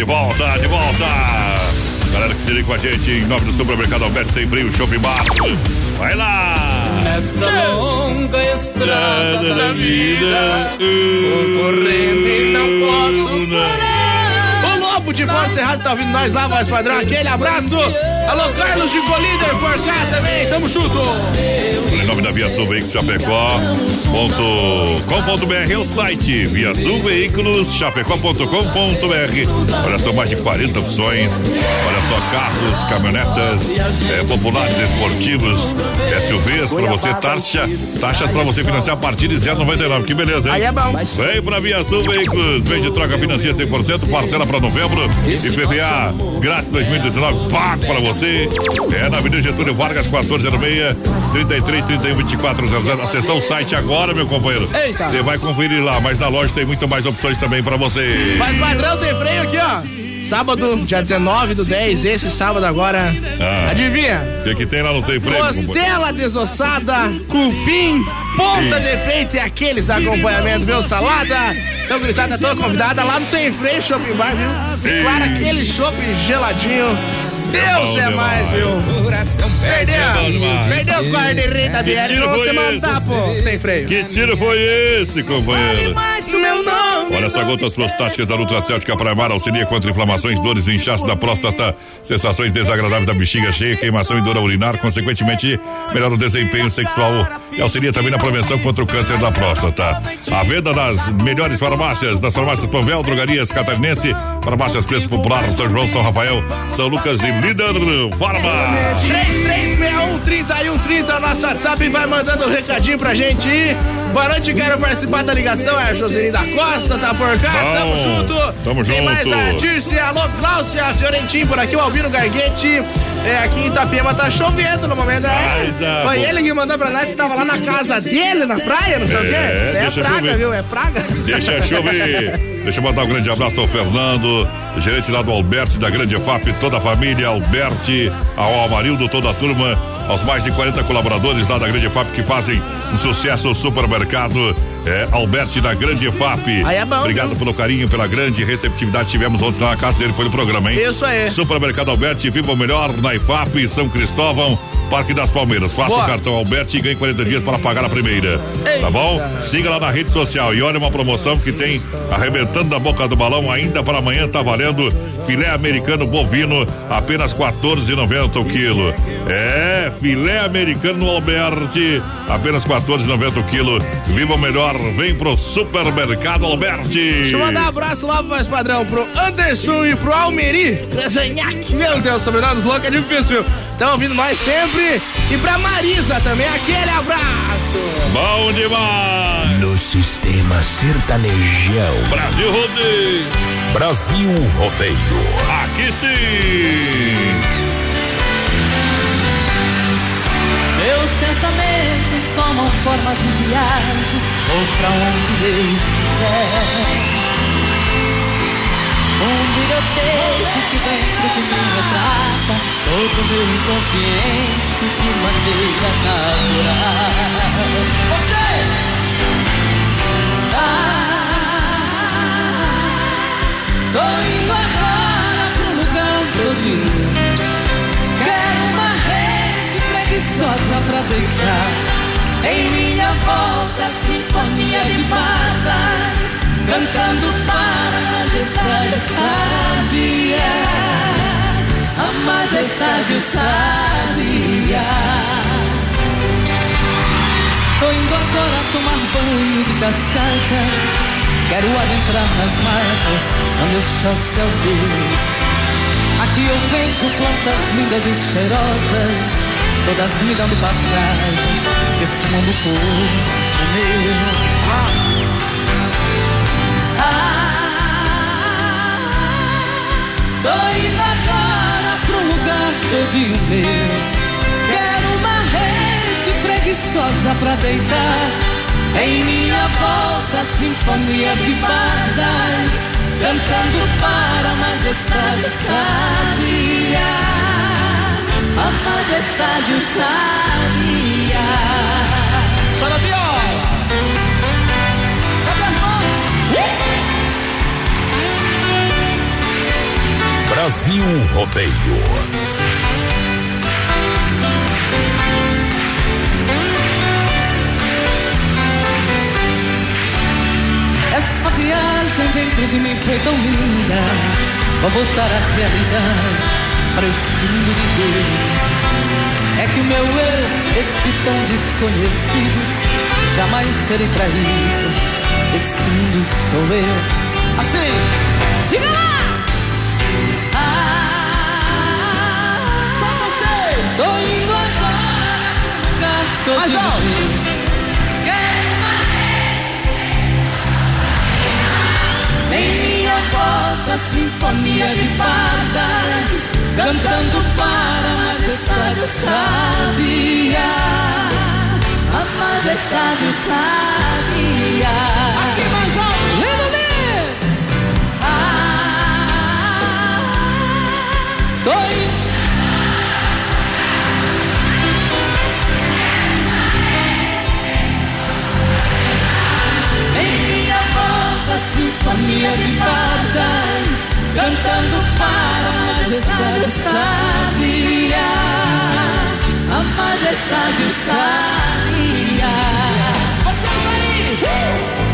De volta, de volta. Galera que se liga com a gente em nome do supermercado Alberto Sem Frio, Shopping Bar. Vai lá! Nesta longa estrada da vida, correndo não posso parar. O Lobo de Porto Cerrado tá ouvindo nós lá, voz padrão. Aquele abraço. Alô, Carlos de Colíder por cá também. Tamo junto. Em nome da Via Sul Veículos Chapecó. Ponto com.br é o site Via Sul Veículos Chapecó.com.br. Olha só, mais de 40 opções. Olha só, carros, caminhonetas é, populares, esportivos, SUVs para você, taxa, taxas para você financiar a partir de 0,99. Que beleza, hein? Aí é bom. Vem pra Via Sul Veículos. Vem de troca financia 100%, parcela para novembro. IPVA grátis 2019, pago para você. É na Avenida Getúlio Vargas, 1406, 33 31 24 00. Acessar o site agora, meu companheiro. Eita. Você vai conferir lá, mas na loja tem muito mais opções também para você. Mas padrão sem freio aqui, ó. Sábado, dia 19 do 10, esse sábado agora. Ah. Adivinha? O que, que tem lá no Sem Freio? Costela desossada, cupim, ponta Sim. de peito e aqueles acompanhamentos, viu? Salada. Então, gurizada, toda convidada lá no Sem Freio Shopping Bar, viu? Sim. Claro, aquele chopp geladinho. Deus é mais, viu? Perdeu. Perdeu os guarda-reis da Que BR. foi você mandar, pô. Sem freio. Que tiro foi esse, companheiro? Mas o meu nome. Olha só, gotas prostáticas da Nutracéutica Primar auxilia contra inflamações, dores e inchaço da próstata, sensações desagradáveis da bexiga cheia, queimação e dor a urinar, consequentemente, melhora o desempenho sexual e auxilia também na prevenção contra o câncer da próstata. A venda das melhores farmácias, das farmácias Panvel, Drogarias Catarinense, farmácias Preço Popular, São João, São Rafael, São Lucas e Líder Farma. 3361-3130, nosso WhatsApp vai mandando um recadinho pra gente. Boa noite, quero participar da ligação. É a Joselina da Costa, tá por cá? Bom, tamo junto. tamo Tem junto. mais a Dirce, alô, Cláudia, Fiorentim por aqui, o Albino Garguete. É, aqui em Itapema tá chovendo no momento, ah, Foi ele que mandou pra nós que tava lá na casa dele, na praia, não sei o quê. É, é praga, chover. viu? É praga. Deixa chover. Deixa eu mandar um grande abraço ao Fernando, gerente lá do Alberto da Grande FAP, toda a família, Alberti, ao Amarildo, toda a turma, aos mais de 40 colaboradores lá da Grande FAP que fazem um sucesso no supermercado. É, Alberti da Grande FAP. Aí é bom, Obrigado viu? pelo carinho, pela grande receptividade que tivemos ontem lá na casa dele, foi no programa, hein? Isso aí. Supermercado Alberti, viva o melhor na IFAP, São Cristóvão, Parque das Palmeiras. Faça Boa. o cartão Alberti e ganhe 40 dias para pagar a primeira. Tá bom? Siga lá na rede social e olha uma promoção que tem arrebentando da boca do balão ainda para amanhã tá valendo filé americano bovino, apenas 14,90 o quilo. É, filé americano no Alberti, apenas 14,90 o quilo. Viva o melhor, vem pro supermercado Alberti. Deixa eu mandar um abraço lá, voz padrão, pro Anderson e pro Almeri. Meu Deus, sobrenome loucos é difícil, viu? Estão ouvindo nós sempre. E pra Marisa também, aquele abraço. Bom demais. No sistema sertanejão. Brasil Rodeio. Brasil Rodeio. Aqui sim. Meus pensamentos tomam formas de viagem Vou pra onde Deus quiser Um biblioteco que dentro de mim retrata Todo meu inconsciente de maneira natural Você! Tô indo agora pro lugar todinho Quero uma rede preguiçosa pra deitar. Em minha volta, sinfonia de patas Cantando para a majestade sábia A majestade sábia Tô indo agora tomar banho de cascata Quero adentrar nas matas onde o chão céu Deus Aqui eu vejo plantas lindas e cheirosas, todas me dando passagem, esse mundo curto meu. Ah, tô indo agora pro lugar todinho meu. Quero uma rede preguiçosa pra deitar. Em minha volta, sinfonia de bardas cantando para a majestade sábia, a majestade sábia. Chora viola! Brasil Rodeio. Essa viagem dentro de mim foi tão linda. Vou voltar à realidade, para este mundo de Deus. É que o meu eu, este tão desconhecido, jamais serei traído. Este mundo sou eu. Assim, diga lá! Ah, só vocês! Tô indo agora pro lugar todo Mais alto. Volta, sinfonia de pardas, cantando para a majestade sábia, a majestade sábia. Aqui mais alto, lindo, lindo. Ah, tô indo. Sinfonia de bardas, cantando para a majestade sábia, a majestade sábia. Vocês aí! Minha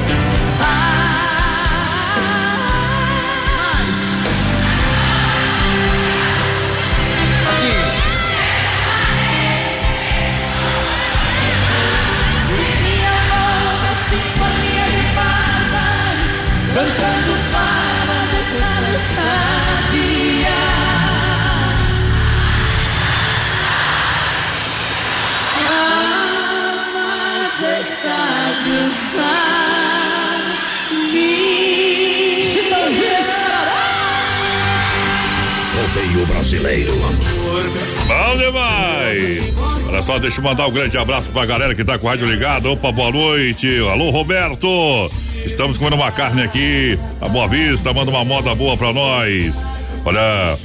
Deixa eu mandar um grande abraço pra galera que tá com o rádio ligado. Opa, boa noite. Alô, Roberto. Estamos comendo uma carne aqui. A Boa Vista, manda uma moda boa pra nós. Olha.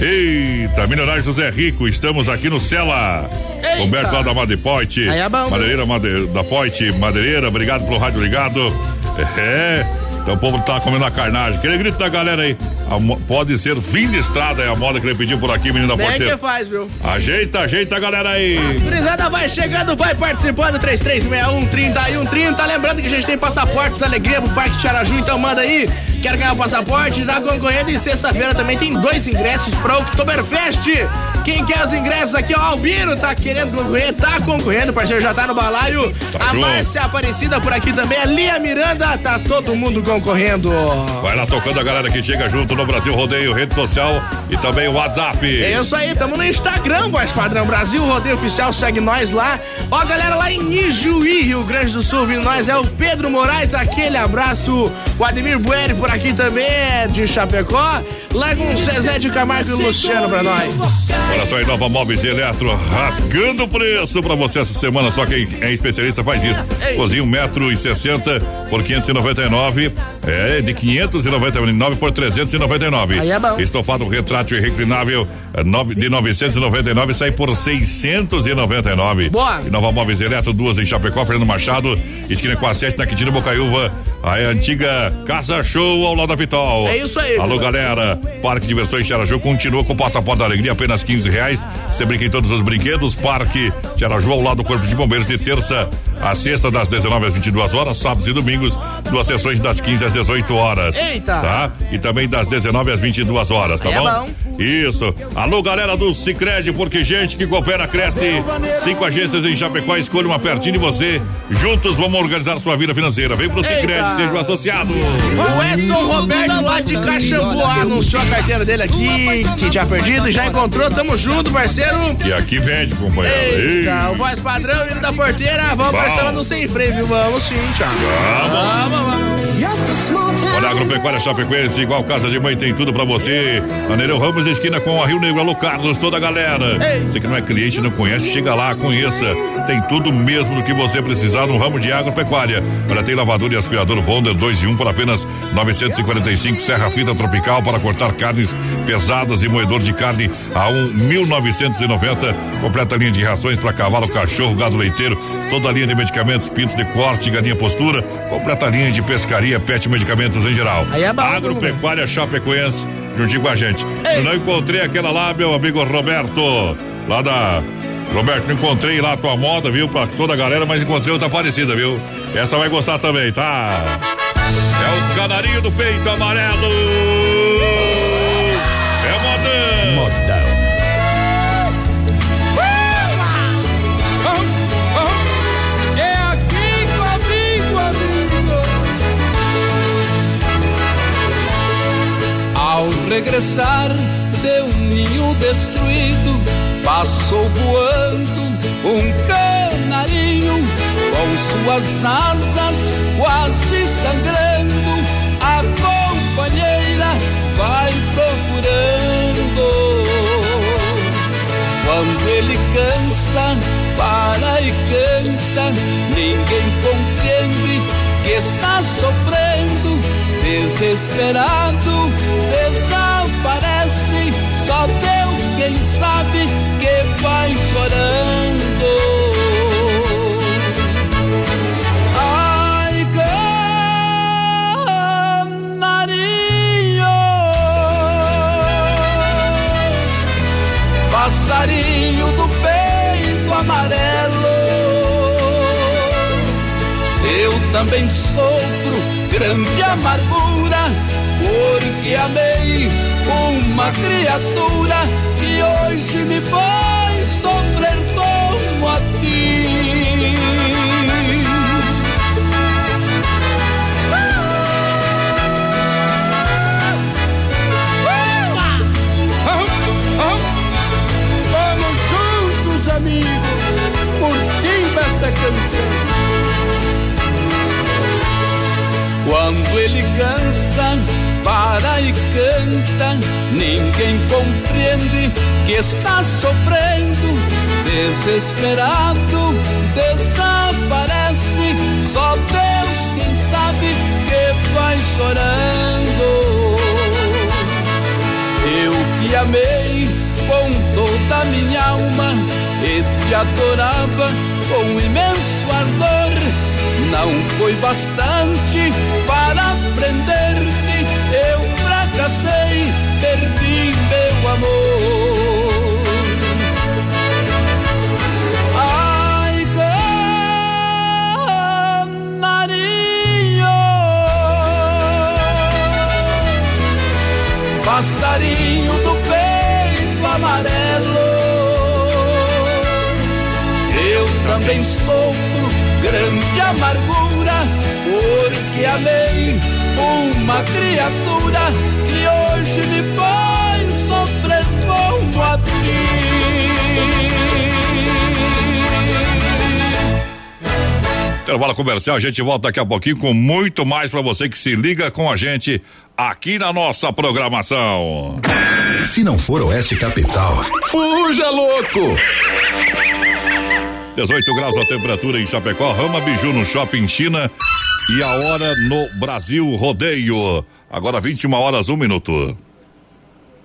Eita, Milionário José Rico, estamos aqui no Cela. Eita. Humberto lá da Madepoite. É bom, Madeireira Made, da Poite, Madeireira, obrigado pelo rádio ligado. É. Então o povo tá comendo a carnagem. Aquele grito da galera aí. A pode ser fim de estrada, é a moda que ele pediu por aqui, menino da Bem porteira. que faz, viu? Ajeita, ajeita a galera aí. Gurizada vai chegando, vai participando, 3361 30 Lembrando que a gente tem passaportes da alegria pro Parque Tiaraju, então manda aí. Quer ganhar o passaporte? Tá concorrendo e sexta-feira também tem dois ingressos para o Oktoberfest. Quem quer os ingressos aqui, ó, Albino tá querendo concorrer, tá concorrendo, parceiro já tá no balaio. Tá a. Márcia Aparecida por aqui também, a Lia Miranda, tá todo mundo concorrendo. Vai lá tocando a galera que chega junto no Brasil Rodeio, rede social e também o WhatsApp. É isso aí, tamo no Instagram, voz padrão Brasil, rodeio oficial, segue nós lá. Ó, a galera lá em Ijuí, Rio Grande do Sul, vindo nós é o Pedro Moraes, aquele abraço. O Ademir Bueri por aqui também, é de Chapecó. Larga um Zezé de Camargo e Luciano pra nós. Olha só, Inova Móveis e Eletro, rasgando o preço pra você essa semana. Só quem é especialista faz isso. E sessenta por 599. É, de 599 por 399. Aí é bom. Estofado retrátil e reclinável nove- de 999 sai por 699. Boa. Inova Móveis e Eletro, duas em Chapecó, Fernando Machado, esquina com a 7 na Quintino Bocaiúva. A antiga Casa Show ao lado da Vitol. É isso aí, Alô, Vitor. galera. Parque de Diversões Xaraju continua com o passaporte da alegria, apenas 15 reais. Você brinca em todos os brinquedos. Parque Xaraju ao lado do Corpo de Bombeiros de terça a sexta, das 19 às 22 horas, sábados e domingos, duas sessões das 15 às 18 horas. Eita. Tá? E também das 19 às 22 horas, tá Aí é bom? bom. Isso. Alô, galera do Cicred, porque gente que coopera cresce. Cinco agências em Chapecó, escolha uma pertinho de você. Juntos vamos organizar sua vida financeira. Vem pro Cicred, Eita. seja um associado. O Edson Roberto lá de Caxambuá anunciou a carteira dele aqui, que tinha perdido e já encontrou. Tamo junto, parceiro. E aqui vende, companheiro. Eita, o voz padrão indo da porteira. Vamos parcelar no sem freio, viu? Vamos sim, Thiago. Vamos. vamos. Olha, Agropecuária Chapecoense, igual Casa de Mãe, tem tudo pra você. A Nereu Ramos, esquina com a Rio Negro, alô Carlos, toda a galera. Você que não é cliente, não conhece, chega lá, conheça. Tem tudo mesmo do que você precisar no ramo de agropecuária. Olha, tem lavador e aspirador Wonder 2 e 1 por apenas 945, serra fita tropical para cortar carnes pesadas e moedor de carne a um 1990. Completa linha de rações para cavalo, cachorro, gado leiteiro, toda a linha de medicamentos, pintos de corte, galinha postura, completa linha de pescaria, pet medicamentos em geral. Aí é bom, Agropecuária Chapecoense, juntinho com a gente. Eu não encontrei aquela lá, meu amigo Roberto, lá da. Roberto, não encontrei lá a tua moda, viu? Pra toda a galera, mas encontrei outra parecida, viu? Essa vai gostar também, tá? É o canarinho do peito amarelo. Regressar de um ninho destruído, passou voando um canarinho com suas asas quase sangrando. A companheira vai procurando. Quando ele cansa, para e canta, ninguém compreende que está sofrendo, desesperado, desaparece. Só Deus quem sabe que vai chorando. Ai, canarinho passarinho do peito amarelo. Eu também sofro grande amargura, porque amei uma criatura que hoje me faz sofrer como a ti. Vamos juntos, amigos, curtindo esta canção. Quando ele cansa, para e canta, ninguém compreende que está sofrendo, desesperado, desaparece. Só Deus quem sabe que vai chorando. Eu que amei com toda minha alma e te adorava com imenso ardor. Não foi bastante para prender-te, eu fracassei, perdi meu amor. Ai, canarinho, passarinho do peito amarelo. Eu também sofro grande amargura, amei uma criatura que hoje me faz sofrer como a Intervalo comercial, a gente volta daqui a pouquinho com muito mais para você que se liga com a gente aqui na nossa programação. Se não for Oeste Capital, fuja louco! 18 graus a temperatura em Chapecó, Rama Biju no Shopping China e a hora no Brasil Rodeio. Agora 21 horas, um minuto.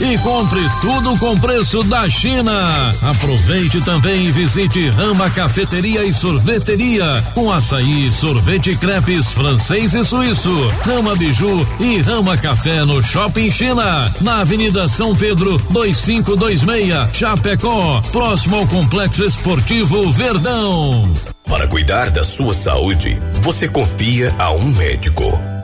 e compre tudo com preço da China. Aproveite também e visite Rama Cafeteria e Sorveteria com açaí, sorvete crepes francês e suíço, Rama Biju e Rama Café no Shopping China, na Avenida São Pedro 2526, Chapecó, próximo ao Complexo Esportivo Verdão. Para cuidar da sua saúde, você confia a um médico.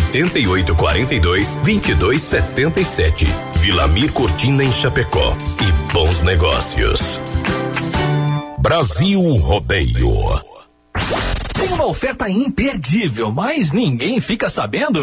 88 42 22 77. Vilamir Cortina em Chapecó. E bons negócios. Brasil Rodeio. Tem uma oferta imperdível, mas ninguém fica sabendo?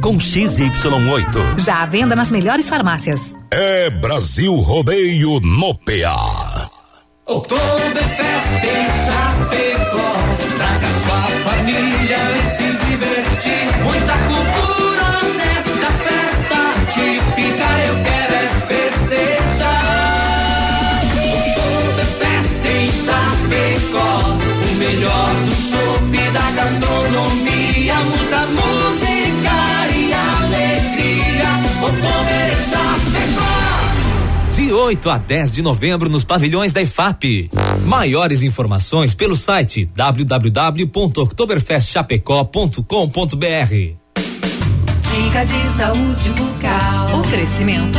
com XY8. Já à venda nas melhores farmácias. É Brasil Rodeio no PA. Oktoberfest em Chapecó. Traga sua família e se divertir. Muita cultura 8 a 10 de novembro nos pavilhões da IFAP. Maiores informações pelo site www.oktoberfestchapecó.com.br. Dica de saúde bucal. Oferecimento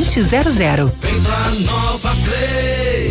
2000. Vem pra Nova Play.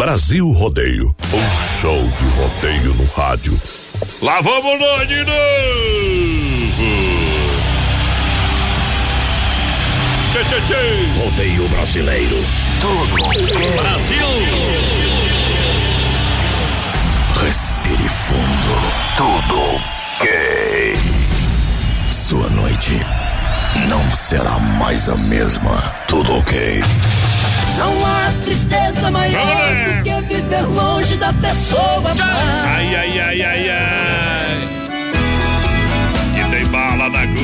Brasil Rodeio, um show de rodeio no rádio. Lá vamos nós de novo. Tchê, tchê, tchê. Rodeio brasileiro. Tudo Brasil. Respire fundo. Tudo ok. Sua noite não será mais a mesma. Tudo ok. Não há tristeza maior do que viver longe da pessoa amada. Ai, ai, ai, ai, ai. E tem bala na agulha.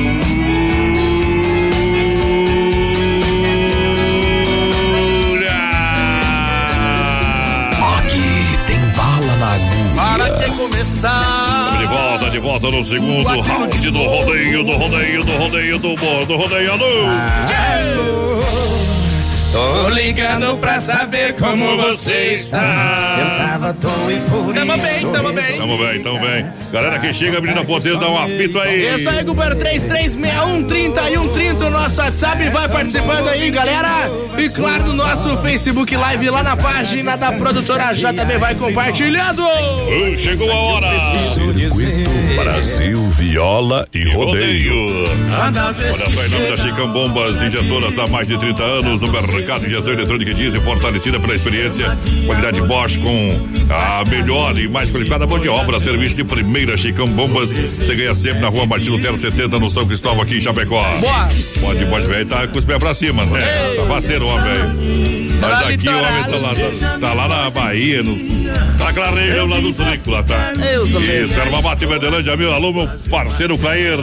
Aqui tem bala na agulha. Para que começar. De volta, de volta no segundo round do rodeio, do rodeio, do rodeio, do humor, do rodeio, alô. Tô ligando pra saber como você está. Eu tava tão e por Tamo isso bem, tamo bem. Tamo bem, tamo bem. Galera que chega, menina poder dar um apito aí. Isso aí, companheiro, 3361 e 130, o nosso WhatsApp, vai participando aí, galera. E claro, no nosso Facebook Live, lá na página da produtora JB, vai compartilhando. Uh, chegou a hora. Circuito Brasil Viola e Rodeio. Olha só, em nome da Chicão Bombas Injetoras há mais de 30 anos no mercado de injeção eletrônica e diesel, fortalecida pela experiência, qualidade Bosch com a melhor e mais qualificada mão de obra, serviço de primeira Chicão Bombas. Você ganha sempre na rua Martino Lutero 70, no São Cristóvão, aqui em Chapecó. Boa. Pode, pode ver, tá com os pés pra cima, né? Tá faceiro o homem, velho. Mas aqui o homem tá lá, tá lá na Bahia, no, naquela região lá do Trico, lá, tá? Livre. Isso, era uma bate Verdelândia, meu alô, meu parceiro Clair.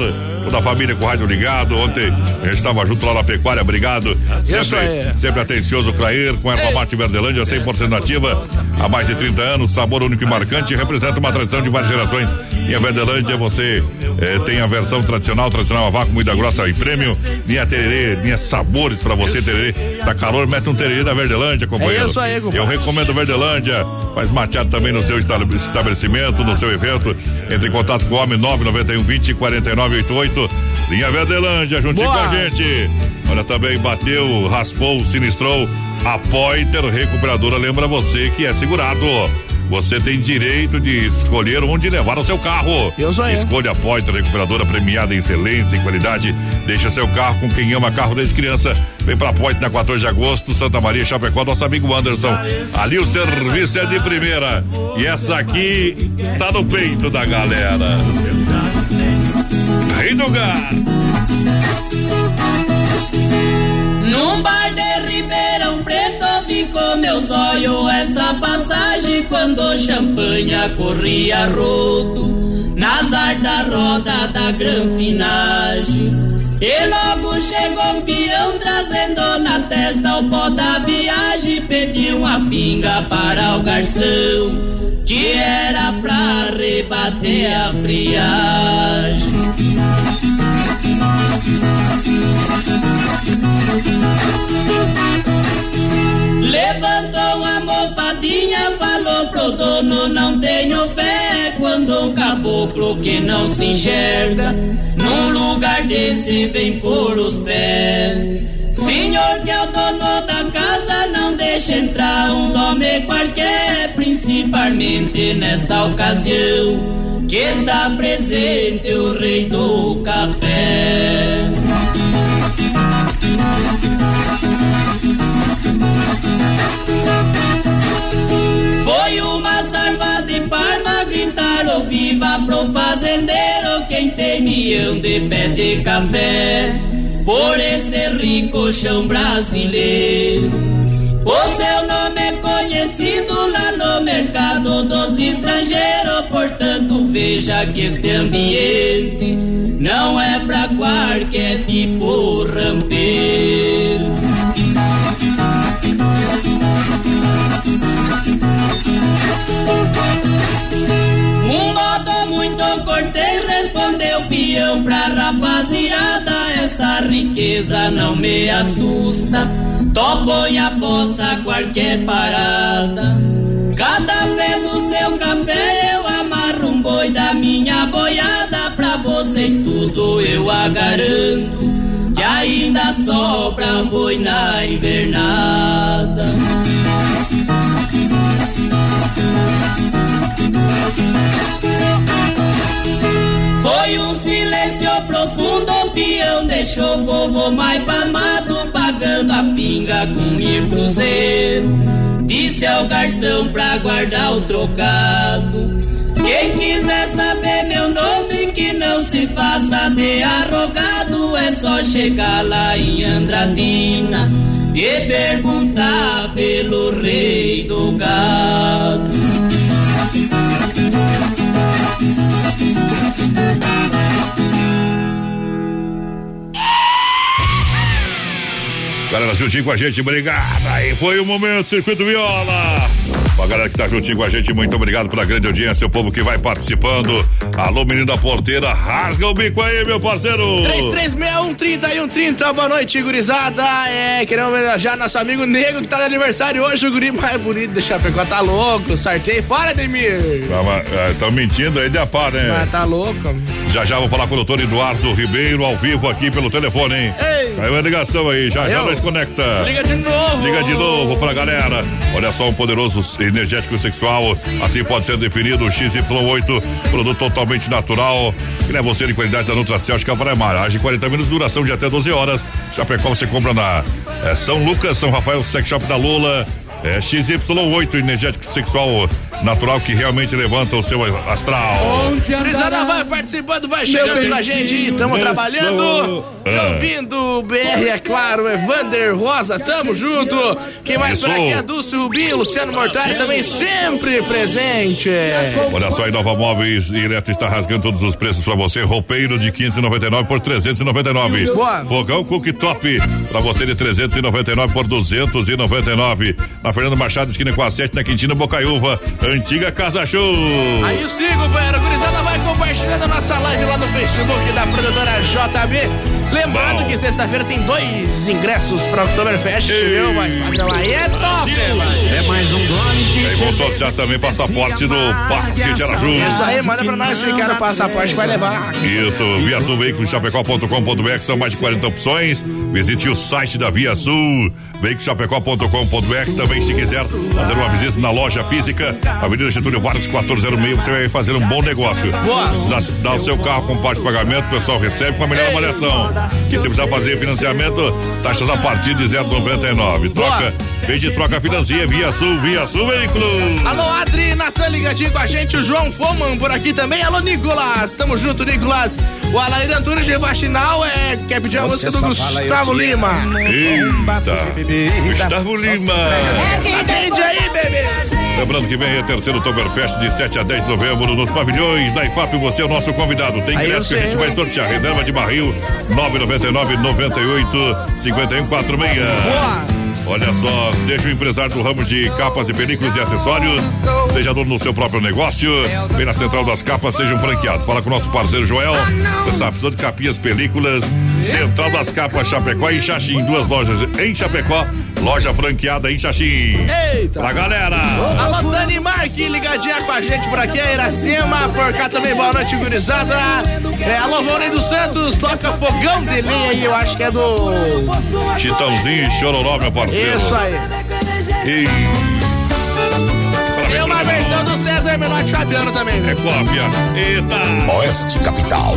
Toda a família com o rádio ligado. Ontem a gente estava junto lá na pecuária, obrigado. Sempre, aí. sempre atencioso, Clair, com a erva mate Verdelândia, 100% nativa, há mais de 30 anos, sabor único e marcante, representa uma tradição de várias gerações. E a Verdelândia, você eh, tem a versão tradicional, tradicional a vácuo, moída grossa e prêmio, linha tererê, linha sabores pra você, tererê. Tá calor, mete um tererê da Verdelândia, companheiro. É isso aí. Eu recomendo Verdelândia, faz mateado também no seu estab- estabelecimento, no seu evento. Entre em contato com o homem 991 20 49 88. Linha Verdelândia, juntinho Boa. com a gente. Olha, também bateu, raspou, sinistrou. A Pointer Recuperadora lembra você que é segurado. Você tem direito de escolher onde levar o seu carro. Eu sou eu. Escolha a Pointer Recuperadora premiada em excelência e qualidade. Deixa seu carro com quem ama carro desde criança. Vem pra Pointer na 14 de agosto, Santa Maria, Chapecó, nosso amigo Anderson. Ali o serviço é de primeira. E essa aqui tá no peito da galera. Rei do Gar. Num bar de Ribeirão Preto vi com meus olhos essa passagem quando champanha corria rodo nas da roda da granfinagem. E logo chegou um peão trazendo na testa o pó da viagem. Pediu uma pinga para o garçom, que era pra rebater a friagem. Levantou uma mofadinha, falou pro dono: Não tenho fé. Quando um caboclo que não se enxerga, num lugar desse vem por os pés. Senhor, que é o dono da casa, não deixa entrar um homem qualquer, principalmente nesta ocasião, que está presente o rei do café. Palma, gritaram viva pro fazendeiro, quem tem mião de pé de café, por esse rico chão brasileiro. O seu nome é conhecido lá no mercado dos estrangeiros, portanto veja que este ambiente não é pra qualquer tipo rampeiro. Rapaziada, essa riqueza não me assusta. Topo e aposta qualquer parada. Cada pé do seu café eu amarro um boi da minha boiada. Pra vocês tudo eu a garanto. Que ainda sobra um boi na invernada. Foi um silêncio profundo, o peão deixou o povo mais palmado, pagando a pinga com ir cruzeiro. Disse ao garçom pra guardar o trocado. Quem quiser saber meu nome, que não se faça de arrogado, é só chegar lá em Andradina e perguntar pelo rei do gado. Galera, juntinho com a gente, obrigado. Aí foi o momento, Circuito Viola. Pra galera que tá juntinho com a gente, muito obrigado pela grande audiência, o povo que vai participando. Alô, menino da porteira, rasga o bico aí, meu parceiro. 3361 boa noite, gurizada. É, queremos homenagear nosso amigo Nego que tá de aniversário hoje, o guri mais bonito de Chapecó, tá louco, sartei, fora, Demir. Estão mentindo aí de a par, né? Mas tá louco. Já já vou falar com o doutor Eduardo Ribeiro ao vivo aqui pelo telefone, hein? Ei. Caiu a ligação aí, já já Eu? nós conecta. Liga de novo. Liga de novo pra galera. Olha só, um poderoso energético sexual. Assim pode ser definido o XY8, produto totalmente natural. Que leva você de qualidade da Nutracel, Cavaremar. Age 40 minutos, duração de até 12 horas. Chapecó você compra na é, São Lucas, São Rafael, Sex Shop da Lula. É XY8, energético sexual natural que realmente levanta o seu astral. Gurizada vai participando, vai chegando com a gente, tamo Começou. trabalhando. E Ah. ouvindo o BR, é claro, Evander Rosa, tamo junto. Quem mais por Isso. aqui é Dulce Rubinho, Luciano Mortari também sempre presente. Olha só, a Inova Móveis e Eletro está rasgando todos os preços pra você. Roupeiro de 15,99 por 399. Boa. Fogão cooktop pra você de 399 por 299. Na Fernando Machado, esquina com a 7, na Quintina Bocaiúva. Antiga Casa Show. Aí o sigo, companheiro. Gurizada vai compartilhando a nossa live lá no Facebook da produtora JB. Lembrando que sexta-feira tem dois ingressos pra Oktoberfest, viu? Mas padrão aí é top, É mais um gole de Aí vou sortear também passaporte do Parque de Araju. Isso aí, manda pra nós que quer o passaporte vai levar. Isso, Via Sul Veículos Chapecó.com.br são mais de 40 opções. Visite o site da Via Sul. Veiculoschapecó.com.br também se quiser fazer uma visita na loja física, Avenida Getúlio Vargas 1406, você vai fazer um bom negócio. Precisa dar o seu carro com parte de pagamento, o pessoal recebe com a melhor avaliação. E se precisar fazer financiamento, taxas a partir de 0,99. Troca, vem de troca financia, Via Sul, Via Sul Veículos. Alô, Adri, Natan ligadinho com a gente, o João Foman por aqui também. Alô, Nicolas, tamo junto, Nicolas. O Alair Antunes de Vacinal é, quer pedir a Você música do eu Gustavo Lima. Eita, Gustavo Lima. Atende aí, bebê. Lembrando que vem a terceiro Oktoberfest de 7 a 10 de novembro nos pavilhões da IFAP. Você é o nosso convidado. Tem ingresso que a gente vai sortear. Reserva de barril 999 98 51 46. Olha só, seja o empresário do ramo de capas e películas e acessórios, seja dono do seu próprio negócio, vem na Central das Capas, seja um franqueado. Fala com o nosso parceiro Joel. Você sabe, de capinhas, películas, Central das Capas, Chapecó e Xaxim. Duas lojas em Chapecó, loja franqueada em Xaxim. Eita. Pra galera. Alô, Dani Marque, ligadinha com a gente por aqui, a Iracema, por cá também, boa noite, gurizada. É, alô, Valnei dos Santos, toca fogão de lenha aí, eu acho que é do... Chitãozinho e Chororó, meu parceiro. Isso aí. E... Tem uma versão do César Menotti Fabiano também. É cópia. Eita. Oeste Capital.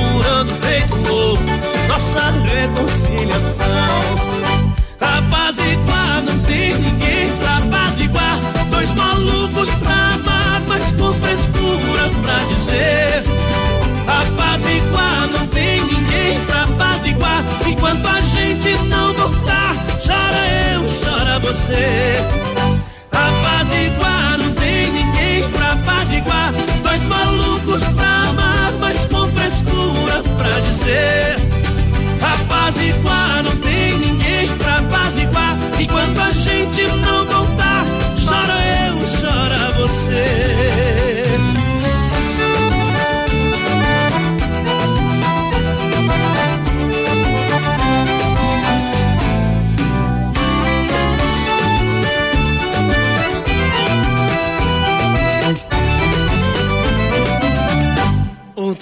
procurando feito louco nossa reconciliação.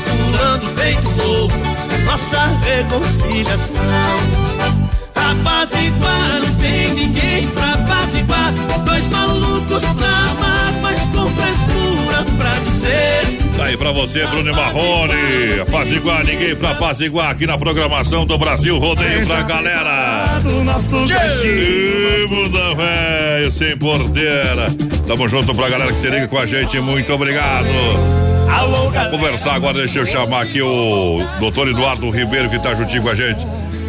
procurando feito louco nossa reconciliação. Apaziguar, não tem ninguém pra apaziguar. Dois malucos pra amar, mas com frescura pra dizer. Tá aí pra você, Bruno Marrone. Apaziguar, ninguém pra apaziguar aqui na programação do Brasil Rodeio pra galera. Time da velho, sem porteira. Tamo junto pra galera que se liga com a gente. Muito obrigado. Vamos conversar agora, deixa eu chamar aqui o doutor Eduardo Ribeiro que tá juntinho com a gente.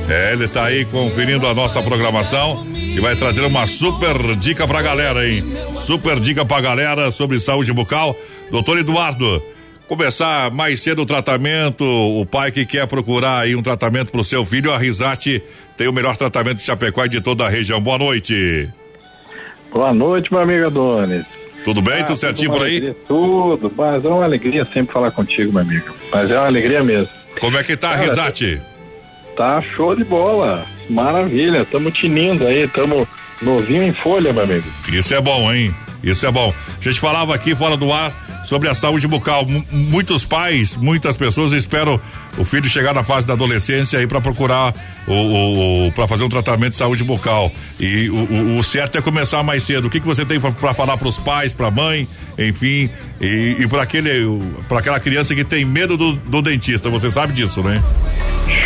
É, ele tá aí conferindo a nossa programação e vai trazer uma super dica pra galera, hein? Super dica pra galera sobre saúde bucal. Doutor Eduardo, começar mais cedo o tratamento, o pai que quer procurar aí um tratamento pro seu filho, a Risate tem o melhor tratamento de Chapecó de toda a região. Boa noite. Boa noite, meu amigo Adonis. Tudo bem? Ah, tudo certinho por aí? alegria, Tudo, mas é uma alegria sempre falar contigo, meu amigo. Mas é uma alegria mesmo. Como é que tá Cara, Risate? Tá show de bola. Maravilha. Tamo tinindo aí, tamo novinho em folha, meu amigo. Isso é bom, hein? Isso é bom. A gente falava aqui fora do ar sobre a saúde bucal. M- muitos pais, muitas pessoas esperam o filho chegar na fase da adolescência aí para procurar o, o, o para fazer um tratamento de saúde bucal. E o, o- certo é começar mais cedo. O que, que você tem para falar para os pais, para a mãe, enfim, e, e para aquele para aquela criança que tem medo do, do dentista? Você sabe disso, né?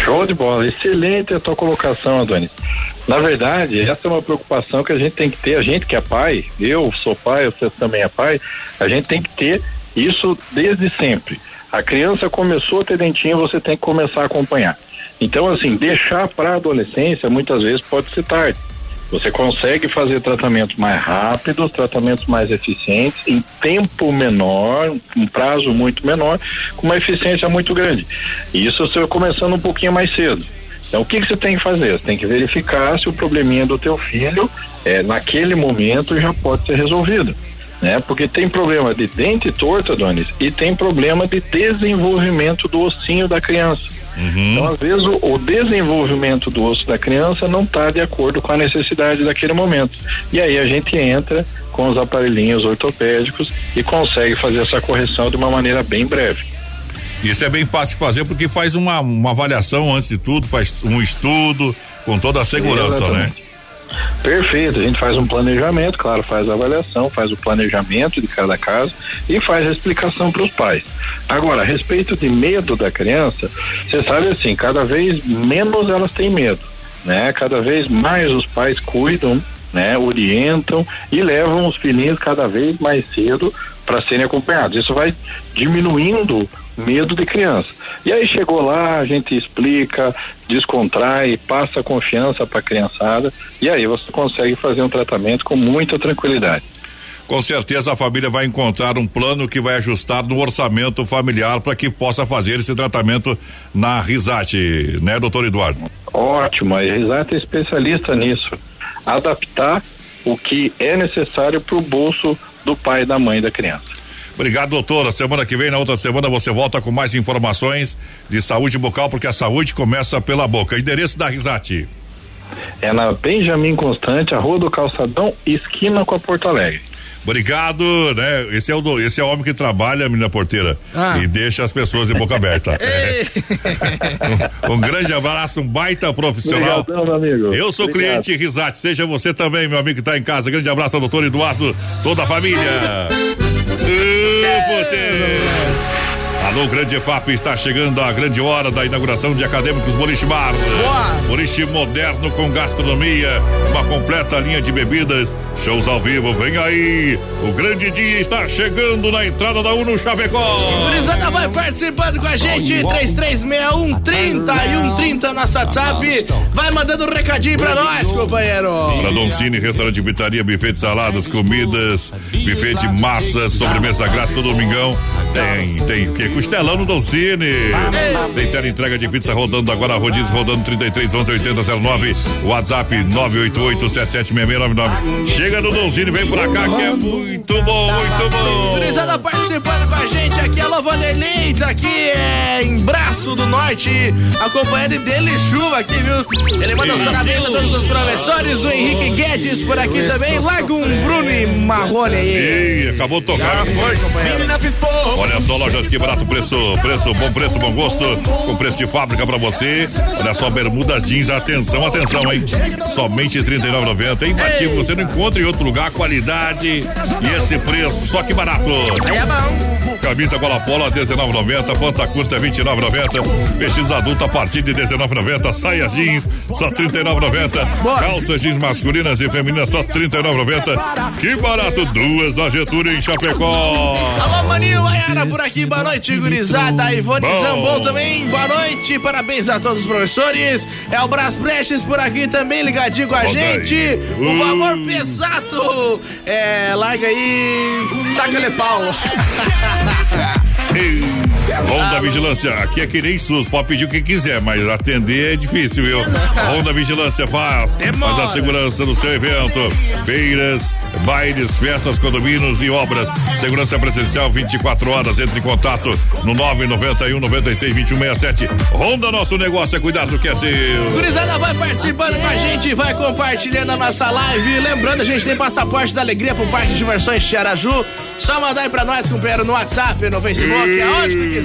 Show de bola. Excelente a tua colocação, Adonis. Na verdade, essa é uma preocupação que a gente tem que ter, a gente que é pai, eu sou pai, você também é pai, a gente tem que ter isso desde sempre. A criança começou a ter dentinho, você tem que começar a acompanhar. Então, assim, deixar para a adolescência muitas vezes pode ser tarde. Você consegue fazer tratamentos mais rápidos, tratamentos mais eficientes, em tempo menor, um prazo muito menor, com uma eficiência muito grande. Isso você vai começando um pouquinho mais cedo. Então, o que, que você tem que fazer? Você tem que verificar se o probleminha do teu filho, é, naquele momento, já pode ser resolvido. Né? Porque tem problema de dente torto, Adonis, e tem problema de desenvolvimento do ossinho da criança. Então, às vezes, o, o desenvolvimento do osso da criança não está de acordo com a necessidade daquele momento. E aí a gente entra com os aparelhinhos ortopédicos e consegue fazer essa correção de uma maneira bem breve. Isso é bem fácil de fazer porque faz uma, uma avaliação antes de tudo, faz um estudo com toda a segurança, né? Perfeito, a gente faz um planejamento, claro, faz a avaliação, faz o planejamento de cada caso e faz a explicação para os pais. Agora, a respeito de medo da criança, você sabe assim, cada vez menos elas têm medo, né? Cada vez mais os pais cuidam, né? Orientam e levam os filhinhos cada vez mais cedo para serem acompanhados. Isso vai diminuindo medo de criança. E aí chegou lá, a gente explica, descontrai, passa confiança para a criançada e aí você consegue fazer um tratamento com muita tranquilidade. Com certeza a família vai encontrar um plano que vai ajustar no orçamento familiar para que possa fazer esse tratamento na Risate, né, doutor Eduardo? Ótimo, a Risate é especialista nisso. Adaptar o que é necessário para o bolso do pai e da mãe da criança. Obrigado, doutora. Semana que vem, na outra semana, você volta com mais informações de saúde bucal, porque a saúde começa pela boca. Endereço da Risate. É na Benjamin Constante, a Rua do Calçadão, esquina com a Porto Alegre. Obrigado, né? Esse é o do, esse é o homem que trabalha, menina porteira, Ah. e deixa as pessoas de boca aberta. um, um grande abraço, um baita profissional. Obrigadão, meu amigo. Eu sou Obrigado. cliente Risate, seja você também, meu amigo que está em casa. Grande abraço ao doutor Eduardo, toda a família. Ô, potência. Alô, Grande FAP, está chegando a grande hora da inauguração de Acadêmicos Boliche Bar. Boliche moderno com gastronomia, uma completa linha de bebidas, shows ao vivo, vem aí. O grande dia está chegando na entrada da Uno Chapecó. Gurizada vai participando com a gente, 3361 30 e 130 nosso WhatsApp. Vai mandando um recadinho pra nós, companheiro. Para Doncini, restaurante pizzaria, buffet de saladas, comidas, buffet de massas, sobremesa grátis todo domingão. Tem, tem o quê? Costelão no Doncini. Tem tela entrega de pizza rodando agora, rodízio rodando 33 11 80 09, WhatsApp 988 776699. Chega no Doncini, vem pra cá que é muito bom, muito bom. Gurizada participando com a gente aqui, alô Vanderlei, tá aqui é, em Braço do Norte, acompanhando dele chuva aqui, viu? Ele manda os parabéns a todos os professores, o Henrique Guedes por aqui também, larga um Bruno e Marrone aí. Ih, acabou de tocar. Olha só, lojas que barato, preço, preço, bom preço, bom gosto, com preço de fábrica pra você. Olha só, bermudas jeans, atenção, atenção, hein? Somente R$ 39,90. É imbatível, você não encontra em outro lugar qualidade e esse preço, só que barato. Aí é bom. Camisa gola polo a 19,90, ponta curta 29,90, vestidos adultos a partir de 19,90, saia jeans só 39,90, calças jeans masculinas e femininas só 39,90. Que barato, duas da Getúlio em Chapecó. Alô, Maninho Maiara por aqui, boa noite, gurizada. Ivone Bom. Zambon também, boa noite, parabéns a todos os professores. É o Brás Breches por aqui também, ligadinho com a Conta gente. aí. O Uh. valor pesado, é, larga aí, taca-lhe pau. Ronda Vigilância, aqui é que nem SUS, pode pedir o que quiser, mas atender é difícil, viu? Ronda Vigilância faz, faz a segurança do seu evento, feiras, bailes, festas, condomínios e obras. Segurança presencial 24 horas, entre em contato no 991 96 2167. Ronda, nosso negócio é cuidar do que é seu. Gurizada vai participando com a gente, vai compartilhando a nossa live. Lembrando, a gente tem passaporte da alegria pro Parque de Diversões Tiaraju. Só mandar aí pra nós, companheiro, no WhatsApp, no Facebook, aonde tu quiser.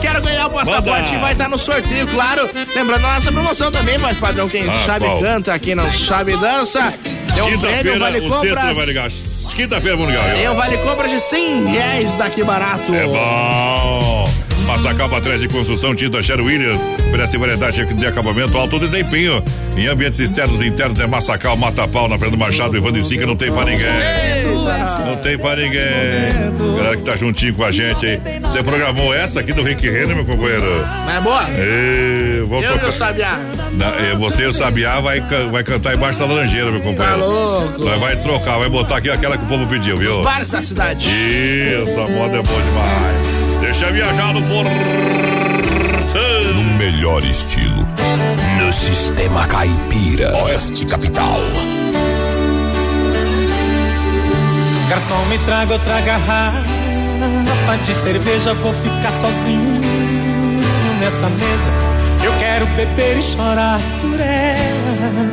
Quero ganhar o passaporte e vai estar no sorteio, claro. Lembrando a nossa promoção também, mas padrão, quem Ah, sabe qual? canta, quem não sabe dança. Tem um prêmio, vale compras. Quinta-feira viu? Tem um vale compras de 100 reais daqui barato. É bom. Massacal Matriz de Construção Tinta Sher Williams. Oferece variedade de acabamento, alto desempenho. Em ambientes externos e internos é Massacal, Mata Pau, na Fernando Machado, Evandro e Sica, não tem pra ninguém. Não tem pra ninguém. Galera que tá juntinho com a gente aí. Você programou essa aqui do Rick Renner, meu companheiro? Mas é boa? Ê, vamos Eu e tocar- o Sabiá. Na- eh, você e o Sabiá vai, vai cantar embaixo da laranjeira, meu companheiro. Tá louco. Nós vai trocar, vai botar aqui aquela que o povo pediu, viu? Os bares da cidade. Isso, a moda é boa demais. Deixa viajar no portão. No melhor estilo. No sistema caipira. Oeste Capital. Garçom, me traga outra garrafa de cerveja, vou ficar sozinho nessa mesa. Eu quero beber e chorar por ela.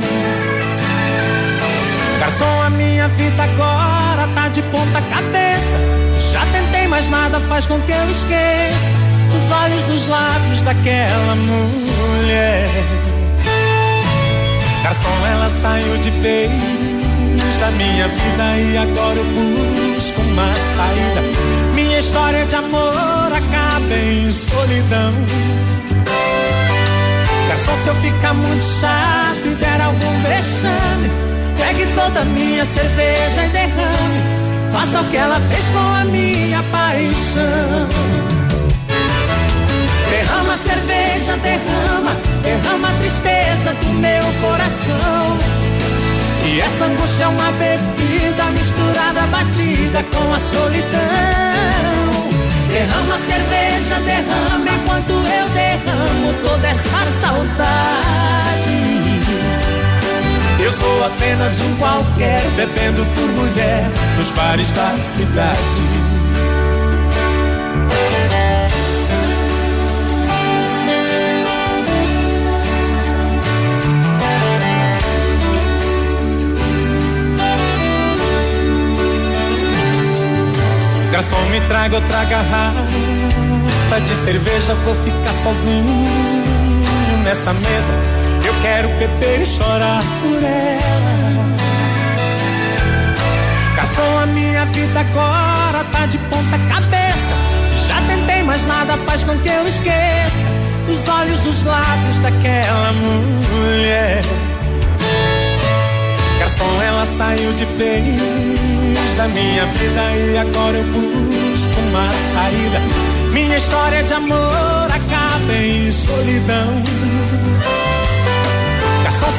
Garçom, a minha vida agora tá de ponta cabeça. Já tentei, mas nada faz com que eu esqueça os olhos, os lábios daquela mulher. Garçom, ela saiu de vez da minha vida e agora eu busco uma saída. Minha história de amor acaba em solidão. Garçom, se eu ficar muito chato e der algum vexame, pegue toda a minha cerveja e derrame. Faça o que ela fez com a minha paixão. Derrama cerveja, derrama, derrama a tristeza do meu coração. E essa angústia é uma bebida misturada, batida com a solidão. Derrama cerveja, derrama enquanto eu derramo toda essa saudade sou apenas um qualquer, bebendo por mulher nos bares da cidade. Garçom, me traga outra garrafa de cerveja, vou ficar sozinho nessa mesa Quero beber e chorar por ela. Garçom, a minha vida agora tá de ponta cabeça. Já tentei, mas nada faz com que eu esqueça os olhos, os lábios daquela mulher. Garçom, ela saiu de vez da minha vida e agora eu busco uma saída. Minha história de amor acaba em solidão.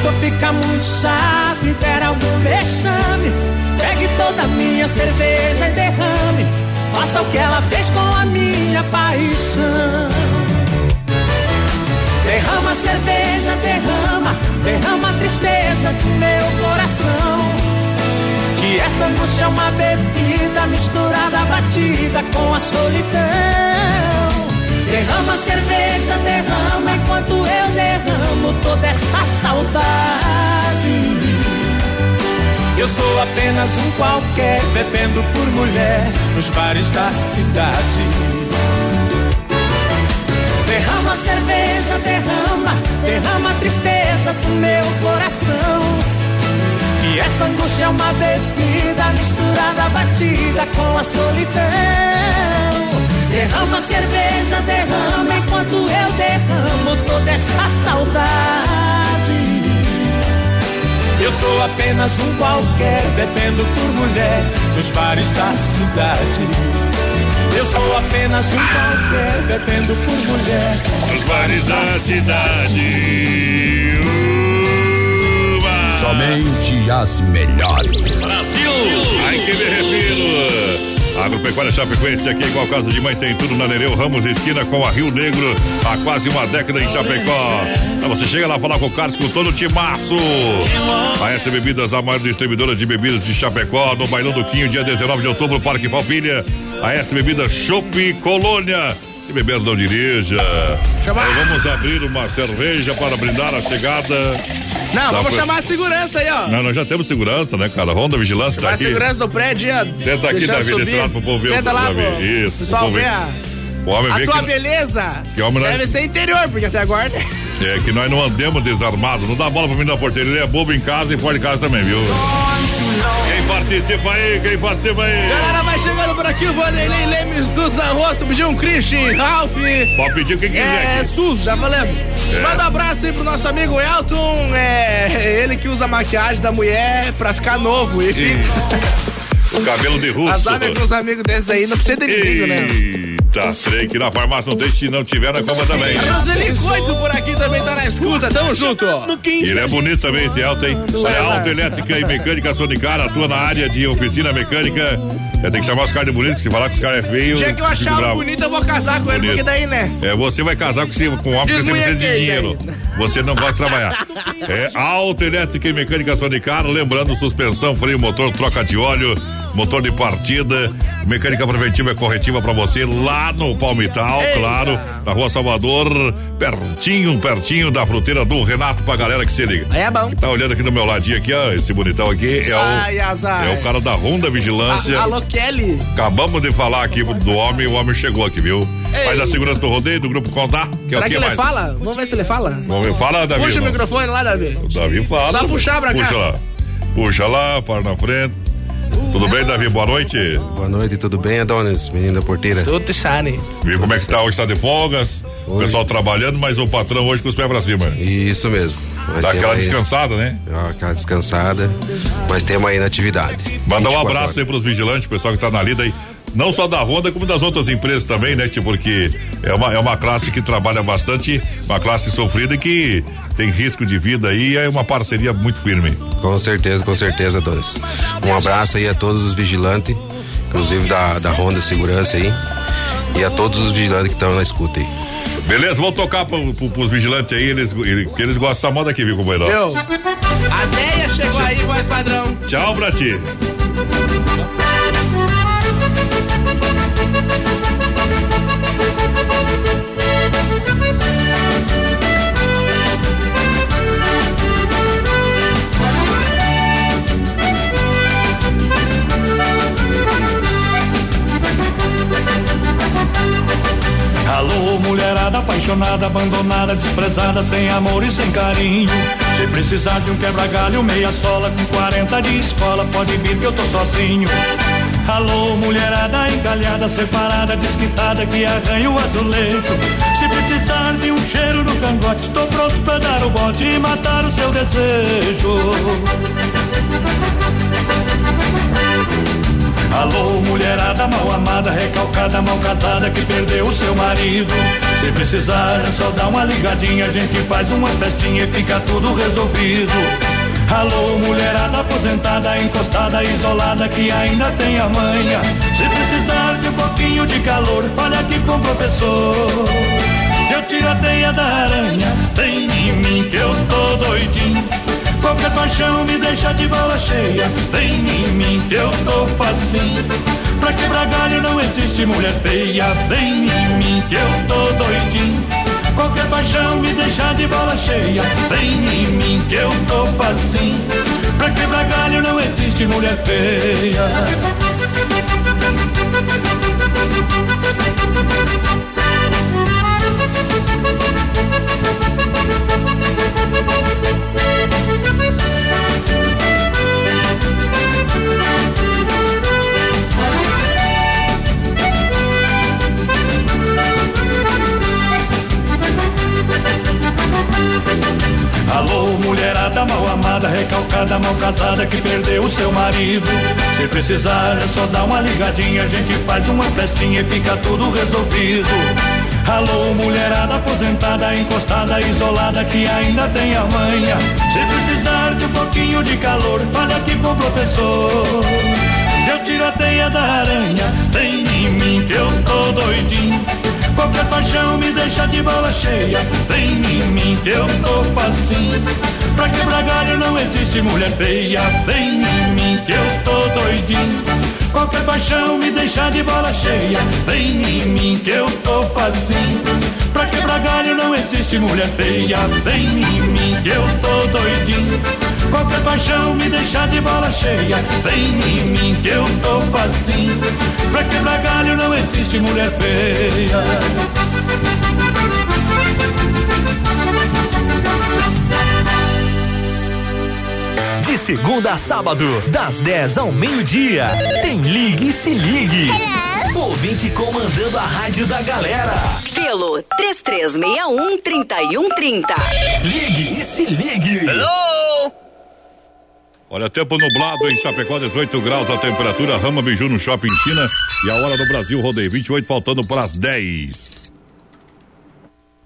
Se eu ficar muito chato e der algum vexame, pegue toda a minha cerveja e derrame. Faça o que ela fez com a minha paixão. Derrama cerveja, derrama, derrama a tristeza do meu coração. Que essa angústia é uma bebida misturada, batida com a solidão. Derrama cerveja, derrama enquanto eu derramo toda essa saudade. Eu sou apenas um qualquer bebendo por mulher nos bares da cidade. Derrama cerveja, derrama, derrama a tristeza do meu coração. E essa angústia é uma bebida misturada, batida com a solidão. Derrama cerveja, derrama enquanto eu derramo toda essa saudade. Eu sou apenas um qualquer, bebendo por mulher nos bares da cidade. Eu sou apenas um qualquer, bebendo por mulher nos bares da cidade. Somente as melhores. Brasil! Ai que me refiro! Agropecuária Chapecoense aqui, igual casa de mãe, tem tudo na Nereu Ramos, esquina com a Rio Negro, há quase uma década em Chapecó. Então você chega lá falar com o Carlos com todo o timaço. A S Bebidas, a maior distribuidora de bebidas de Chapecó, no Bailão do Quinho, dia 19 de outubro, Parque Palpilha. A S Bebidas Chopp Colônia. Se beber, não dirija. Nós vamos abrir uma cerveja para brindar a chegada. Não, vamos chamar a segurança aí, ó. Não, nós já temos segurança, né, cara? Ronda Vigilância tá A aqui. segurança do prédio, ó. Senta aqui, Davi, desse lado pro povo ver. Senta lá, Davi. pô. Isso. Pessoal, pro povo vê ver. a, O homem a tua que, beleza. que homem não é- Deve ser interior, porque até agora. é que nós não andemos desarmados. Não dá bola pra mim na porteira. Ele é bobo em casa e fora de casa também, viu? Quem participa aí? Quem participa aí? Galera, vai chegando por aqui o Vanderlei Lemes do Zanrosso, pediu um Christian, Ralph. Pode pedir quem quiser. É. SUS, já falamos. É. Manda um abraço aí pro nosso amigo Elton, é ele que usa a maquiagem da mulher pra ficar novo. E O cabelo de russo. Azar com os amigos desses aí, não precisa de inimigo, né? Eita, trem que na farmácia não tem, se não tiver, na cama também. Roseli Coito por aqui também tá na escuta, tamo junto. Ele é bonito também, esse alto, hein? É alta elétrica e mecânica Sonicara, atua na área de oficina mecânica. É, tem que chamar os caras de bonito, que se falar que os caras é feio. dia que eu achar bravo. bonito, eu vou casar com ele, Bonito. porque daí, né? É, você vai casar com, esse- com um homem que você precisa de dinheiro. Você não gosta de trabalhar. É auto elétrica e mecânica Sonicar, lembrando suspensão, freio, motor, troca de óleo, motor de partida, mecânica preventiva e corretiva pra você lá no Palmital, Eita. claro, na Rua Salvador, pertinho, pertinho da fruteira do Renato pra galera que se liga. É bom. Tá olhando aqui do meu ladinho aqui, ó, esse bonitão aqui é Ai, o azar. é o cara da Ronda Vigilância. A- Alô, Kelly. Acabamos de falar aqui do homem, o homem chegou aqui, viu? Ei. Faz a segurança do rodeio, do grupo Contar, que é Será o que que ele mais? fala? Vamos ver se ele fala. Vamos ver, fala, Davi. Puxa o microfone lá, Davi. O Davi fala. Só puxar pra cá. Puxa lá. Puxa lá, para na frente. Tudo bem, Davi? Boa noite. Boa noite, tudo bem, Adonis, menino da porteira? Tudo shine. Viu como é que tá hoje? Tá de folgas? O pessoal trabalhando, mas o patrão hoje com os pés pra cima. Isso mesmo. Mas Dá aquela aí- descansada, né? Dá aquela descansada, mas temos aí na atividade. Mandar um 24 abraço horas. aí pros vigilantes, pessoal que tá na lida aí. Não só da Honda, como das outras empresas também, né, tio? Porque é uma, é uma classe que trabalha bastante, uma classe sofrida e que tem risco de vida aí, é uma parceria muito firme. Com certeza, com certeza, Adonis. Um abraço aí a todos os vigilantes, inclusive da, da Honda Segurança aí, e a todos os vigilantes que estão na escuta aí. Beleza, vamos tocar pro, pro, pros vigilantes aí, eles, eles, que eles gostam dessa moda aqui, viu, companheiro? Viu? A Deia chegou aí, voz padrão. Tchau pra ti. Alô, mulherada apaixonada, abandonada, desprezada, sem amor e sem carinho. Se precisar de um quebra-galho, meia sola, com 40 de escola, pode vir que eu tô sozinho. Alô, mulherada encalhada, separada, desquitada, que arranha o azulejo. Se precisar de um cheiro no cangote, estou pronto pra dar o bote e matar o seu desejo. Alô, mulherada mal amada, recalcada, mal casada, que perdeu o seu marido. Se precisar, é só dar uma ligadinha, a gente faz uma festinha e fica tudo resolvido. Alô, mulherada aposentada, encostada, isolada, que ainda tem a manha. Se precisar de um pouquinho de calor, fale aqui com o professor. Eu tiro a teia da aranha, vem em mim que eu tô doidinho. Qualquer paixão me deixa de bola cheia. Vem em mim que eu tô facinho. Pra quebrar galho não existe mulher feia. Vem em mim que eu tô doidinho. Qualquer paixão me deixa de bola cheia. Vem em mim que eu tô facinho. Pra quebrar galho não existe mulher feia. Alô, mulherada mal amada, recalcada, mal casada, que perdeu o seu marido. Se precisar, é só dar uma ligadinha, a gente faz uma festinha e fica tudo resolvido. Alô, mulherada aposentada, encostada, isolada, que ainda tem a manha. Se precisar de um pouquinho de calor, fale aqui com o professor. Eu tiro a teia da aranha, vem em mim que eu tô doidinho. Qualquer paixão me deixa de bola cheia. Vem em mim que eu tô facinho. Pra quebrar galho não existe mulher feia. Vem em mim que eu tô doidinho. Qualquer paixão me deixa de bola cheia. Vem em mim que eu tô facinho. Pra quebrar galho não existe mulher feia. Vem em mim que eu tô doidinho. Qualquer paixão me deixa de bola cheia. Vem em mim que eu tô facinho. Pra quebrar galho existe mulher feia. De segunda a sábado, das 10 ao meio-dia, tem Ligue e Se Ligue. Ouvinte comandando a rádio da galera. Pelo 3361 3130. Ligue e Se Ligue. Hello! Olha, tempo nublado em Chapecó, 18 graus a temperatura, Rama Biju no Shopping China e a hora do Brasil rodeio 28 faltando para as 10.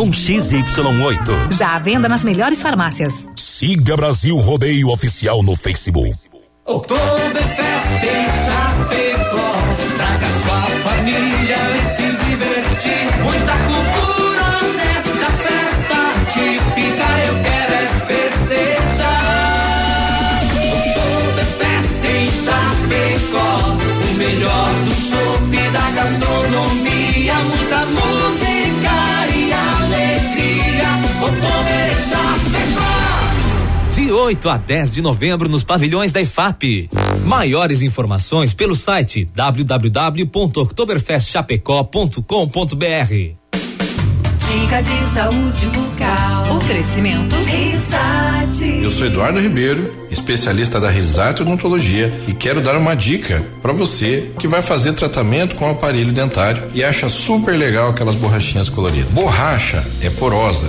com XY8. Já à venda nas melhores farmácias. Siga Brasil Rodeio Oficial no Facebook. Oktoberfest em Chapecó. Traga sua família e se divertir. Muita cultura De 8 a 10 de novembro nos pavilhões da IFAP. Maiores informações pelo site www.oktoberfestchapecó.com.br. Dica de saúde bucal. Oferecimento Risate. Eu sou Eduardo Ribeiro, especialista da Risate Odontologia e quero dar uma dica para você que vai fazer tratamento com aparelho dentário e acha super legal aquelas borrachinhas coloridas. Borracha é porosa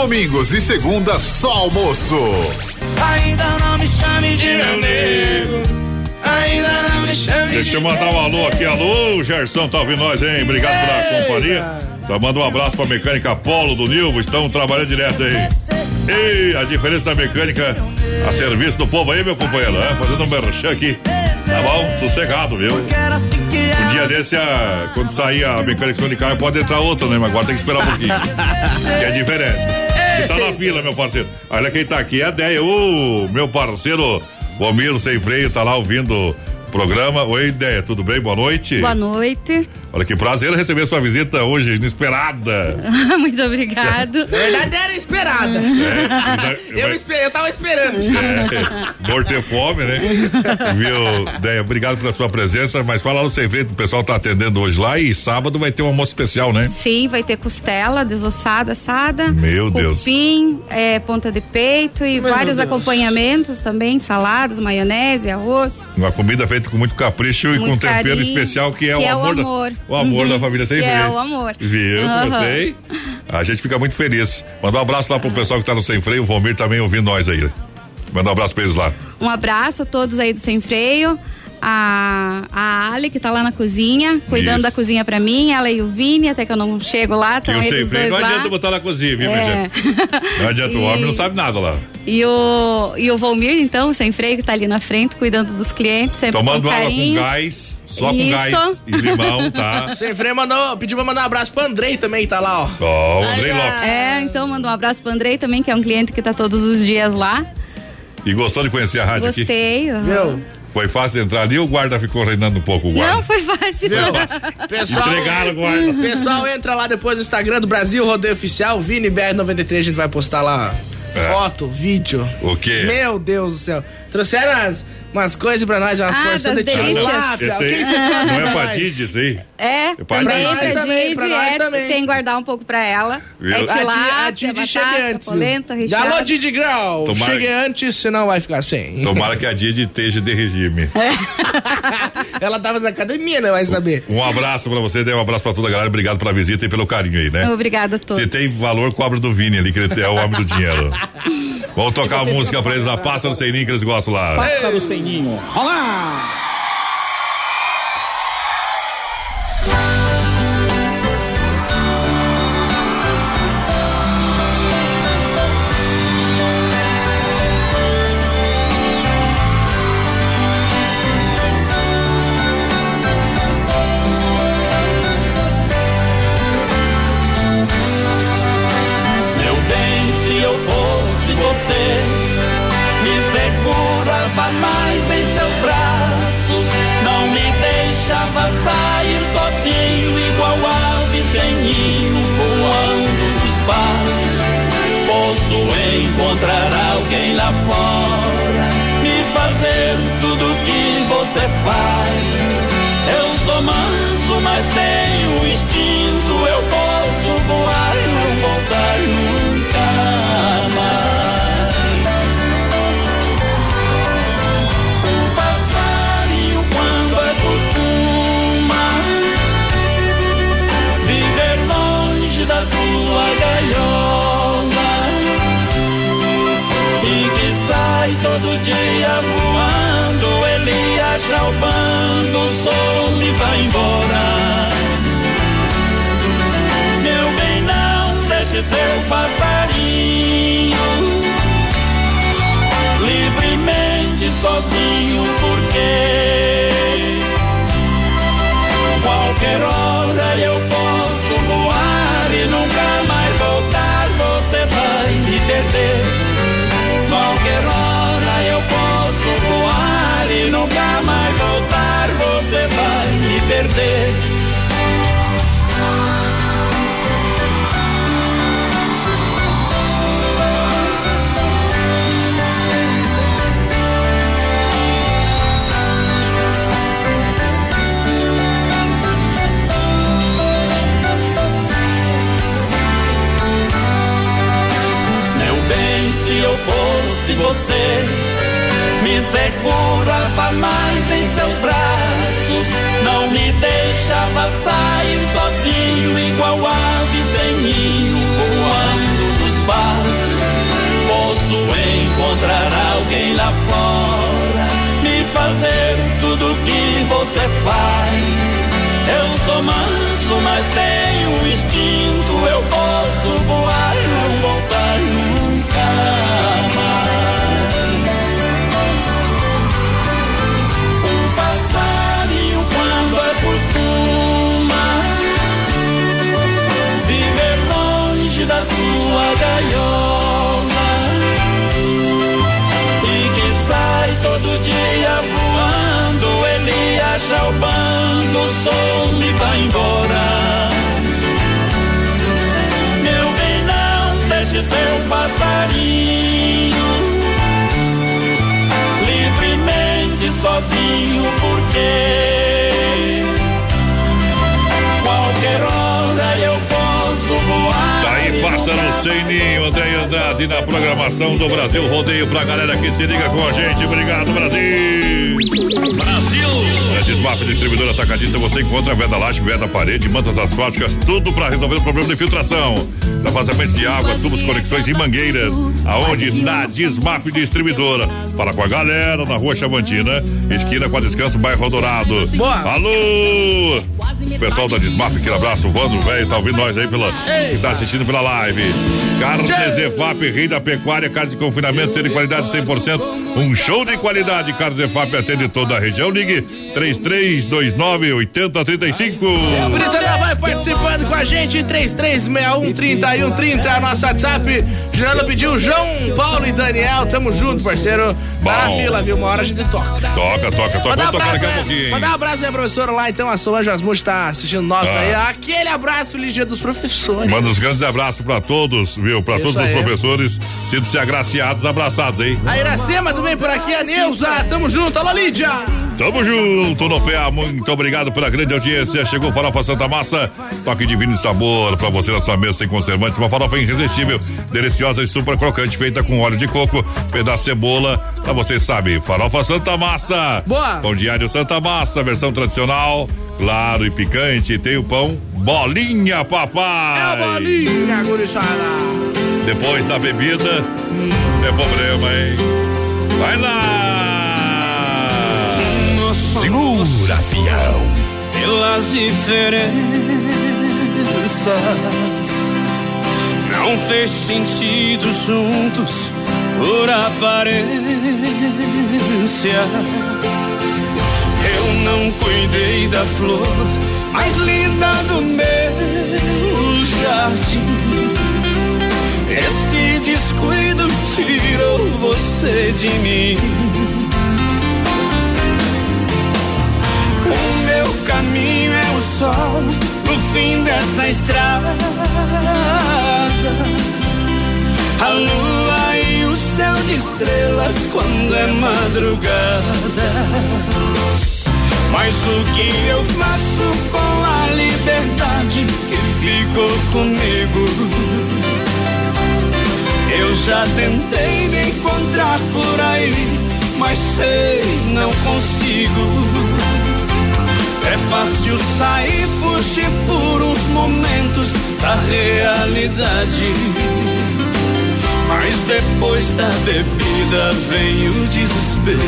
Domingos e segunda só almoço. Ainda não me chame de meu nego. Ainda não me chame Deixa eu mandar um alô aqui. Alô, Gerson, tá ouvindo nós, hein? Obrigado pela companhia. Só manda um abraço pra mecânica Polo do Nilvo. Estão trabalhando direto aí. Ei, a diferença da mecânica a serviço do povo aí, meu companheiro. É, fazendo um merchan aqui. Tá bom? Sossegado, viu? Um dia desse, a, quando sair a mecânica de carro, pode entrar outra, né? Mas agora tem que esperar um pouquinho. que é diferente. E tá na fila, meu parceiro. Olha quem tá aqui, é a Deia. O meu parceiro, Romiro Sem Freio, tá lá ouvindo programa. Oi, Ideia, tudo bem? Boa noite. Boa noite. Olha que prazer receber sua visita hoje, inesperada. Muito obrigado. Na verdade era esperada. É, eu, espe- eu tava esperando. É, ter fome, né? Viu, Deia, obrigado pela sua presença, mas fala no Sem Freio, o pessoal tá atendendo hoje lá e sábado vai ter um almoço especial, né? Sim, vai ter costela desossada, assada. Meu Deus. Cupim, é, ponta de peito e Meu vários Deus. acompanhamentos também, saladas, maionese, arroz. Uma comida feita com muito capricho e Muito com tempero carinho, especial que é que o é o amor, da- amor. o amor Uhum, da família Sem que Freio. é o amor. Viu, gostei. A gente fica muito feliz. Manda um abraço lá pro pessoal que tá no Sem Freio, o Vomir também ouvindo nós aí. Manda um abraço pra eles lá. Um abraço a todos aí do Sem Freio. A, a Ali, que tá lá na cozinha, cuidando Isso. da cozinha pra mim, ela e o Vini, até que eu não chego lá, E estão o Sem eles dois não lá. adianta botar na cozinha, viu, minha É. gente? Não adianta, o E- homem não sabe nada lá. E o, e o Volmir, então, sem freio, que tá ali na frente, cuidando dos clientes, sempre Tomando com água com gás, só com Isso. gás e limão, tá? Sem freio mandou, pediu pra mandar um abraço pro Andrei também, tá lá, ó. Ó, o Andrei Lopes. É, então manda um abraço pro Andrei também, que é um cliente que tá todos os dias lá. E gostou de conhecer a rádio aqui? Gostei. aham. Foi fácil entrar ali ou o guarda ficou reinando um pouco o guarda? Não, foi fácil. Pessoal, Entregaram, guarda. Pessoal, entra lá depois no Instagram do Brasil Rodeio Oficial, Vini BR93, a gente vai postar lá É. foto, vídeo. O quê? Meu Deus do céu. Trouxeram umas, umas coisas pra nós, umas Ah, porções de tilápia. O que, você aí trouxe não é pra? Didi, isso aí? É, pra também Didi. pra também, pra nós é, também. tem que guardar um pouco pra ela. Viu? É tilápia, a Didi chega batata, antes. polenta, Já recheada. Alô, Didi Grau. Tomara Chegue antes, senão vai ficar sem. Tomara que a Didi esteja de regime. Ela tava na academia, né? Vai saber. Um abraço pra você, dê um abraço pra toda a galera. Obrigado pela visita e pelo carinho aí, né? Obrigada a todos. Se tem valor, cobra do Vini ali, que ele é o homem do dinheiro. Vamos tocar a música pra eles, a passa no Sem Ninho que eles gostam lá. Pássaro sem ninho. Olá! Faz. Eu sou manso, mas tenho você, me segurava mais em seus braços. Não me deixava sair sozinho, igual ave sem ninho, voando nos passos. Posso encontrar alguém lá fora, me fazer tudo que você faz. Eu sou manso, mas tenho instinto. Eu posso voar Andrade na programação do Brasil Rodeio pra galera que se liga com a gente. Obrigado, Brasil! Brasil! Desmaf Distribuidora Atacadista, você encontra veda laje, veda parede, mantas asfálticas, tudo pra resolver o problema de infiltração. Da vazamento de água, tubos, conexões e mangueiras. Aonde? Na Desmaf Distribuidora. Fala com a galera na rua Chavantina, esquina com a Descanso, bairro Dourado. Boa. Alô! Pessoal da Desmaf, aquele abraço, o Vando, velho, tá ouvindo nós aí pela. Que tá assistindo pela live. Carnes Zefap, rei da pecuária, carnes de confinamento, sendo de qualidade 100%. Um show de qualidade. Carnes Zefap atende toda a região. Ligue 3329 8035. Por isso ela vai participando com a gente, 3361 3130, é nosso WhatsApp. Juliana pediu João, Paulo e Daniel, tamo junto, parceiro. Tá na fila, viu? Uma hora a gente toca. Toca, toca, toca. Mandar um Vamos tocar abraço, a né? pouquinho. Mandar um abraço minha professora lá, então, a Solange Asmuth tá assistindo nós Tá. aí. Aquele abraço, feliz dia dos professores. Manda uns grandes abraços pra todos, viu? Pra Isso todos os aí. professores. Sinto-se agraciados, abraçados, hein? A Iracema também por aqui, a Neuza, tamo junto, alô Lídia. Tamo junto no muito obrigado pela grande audiência. Chegou Farofa Santa Massa, toque divino de sabor pra você na sua mesa sem conservantes. Uma farofa irresistível, deliciosa e super crocante, feita com óleo de coco, pedaço de cebola. Pra você sabe, Farofa Santa Massa. Boa. Pão diário Santa Massa, versão tradicional, claro e picante. Tem o pão bolinha, papai. É a bolinha, guriçada. Depois da bebida, hum, é problema, hein? Vai lá! Segura, fião. pelas diferenças. Não fez sentido juntos por aparências. Eu não cuidei da flor mais linda do meu jardim. Esse descuido tirou você de mim. O meu caminho é o sol no fim dessa estrada. A lua céu de estrelas quando é madrugada. Mas o que eu faço com a liberdade que ficou comigo? Eu já tentei me encontrar por aí, mas sei, não consigo. É fácil sair, fugir por uns momentos da realidade. Mas depois da bebida vem o desespero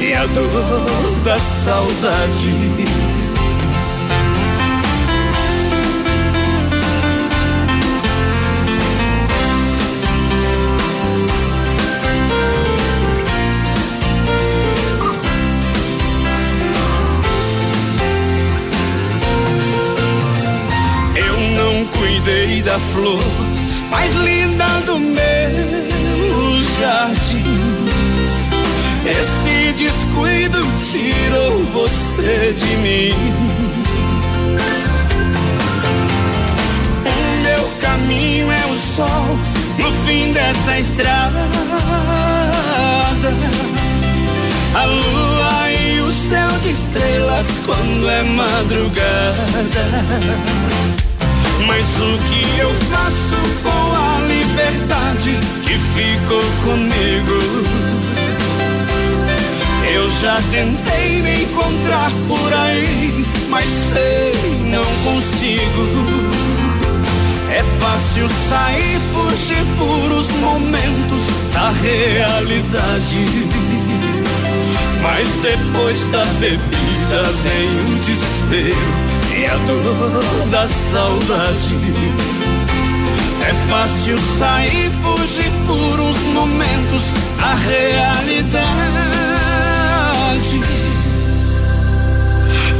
e a dor da saudade. Eu não cuidei da flor mais linda do meu jardim. Esse descuido tirou você de mim. O meu caminho é o sol no fim dessa estrada. A lua e o céu de estrelas quando é madrugada. Mas o que eu faço com a liberdade que ficou comigo? Eu já tentei me encontrar por aí, mas sei, não consigo. É fácil sair, fugir por os momentos da realidade. Mas depois da bebida vem o desespero a dor da saudade. É fácil sair, fugir por uns momentos da realidade.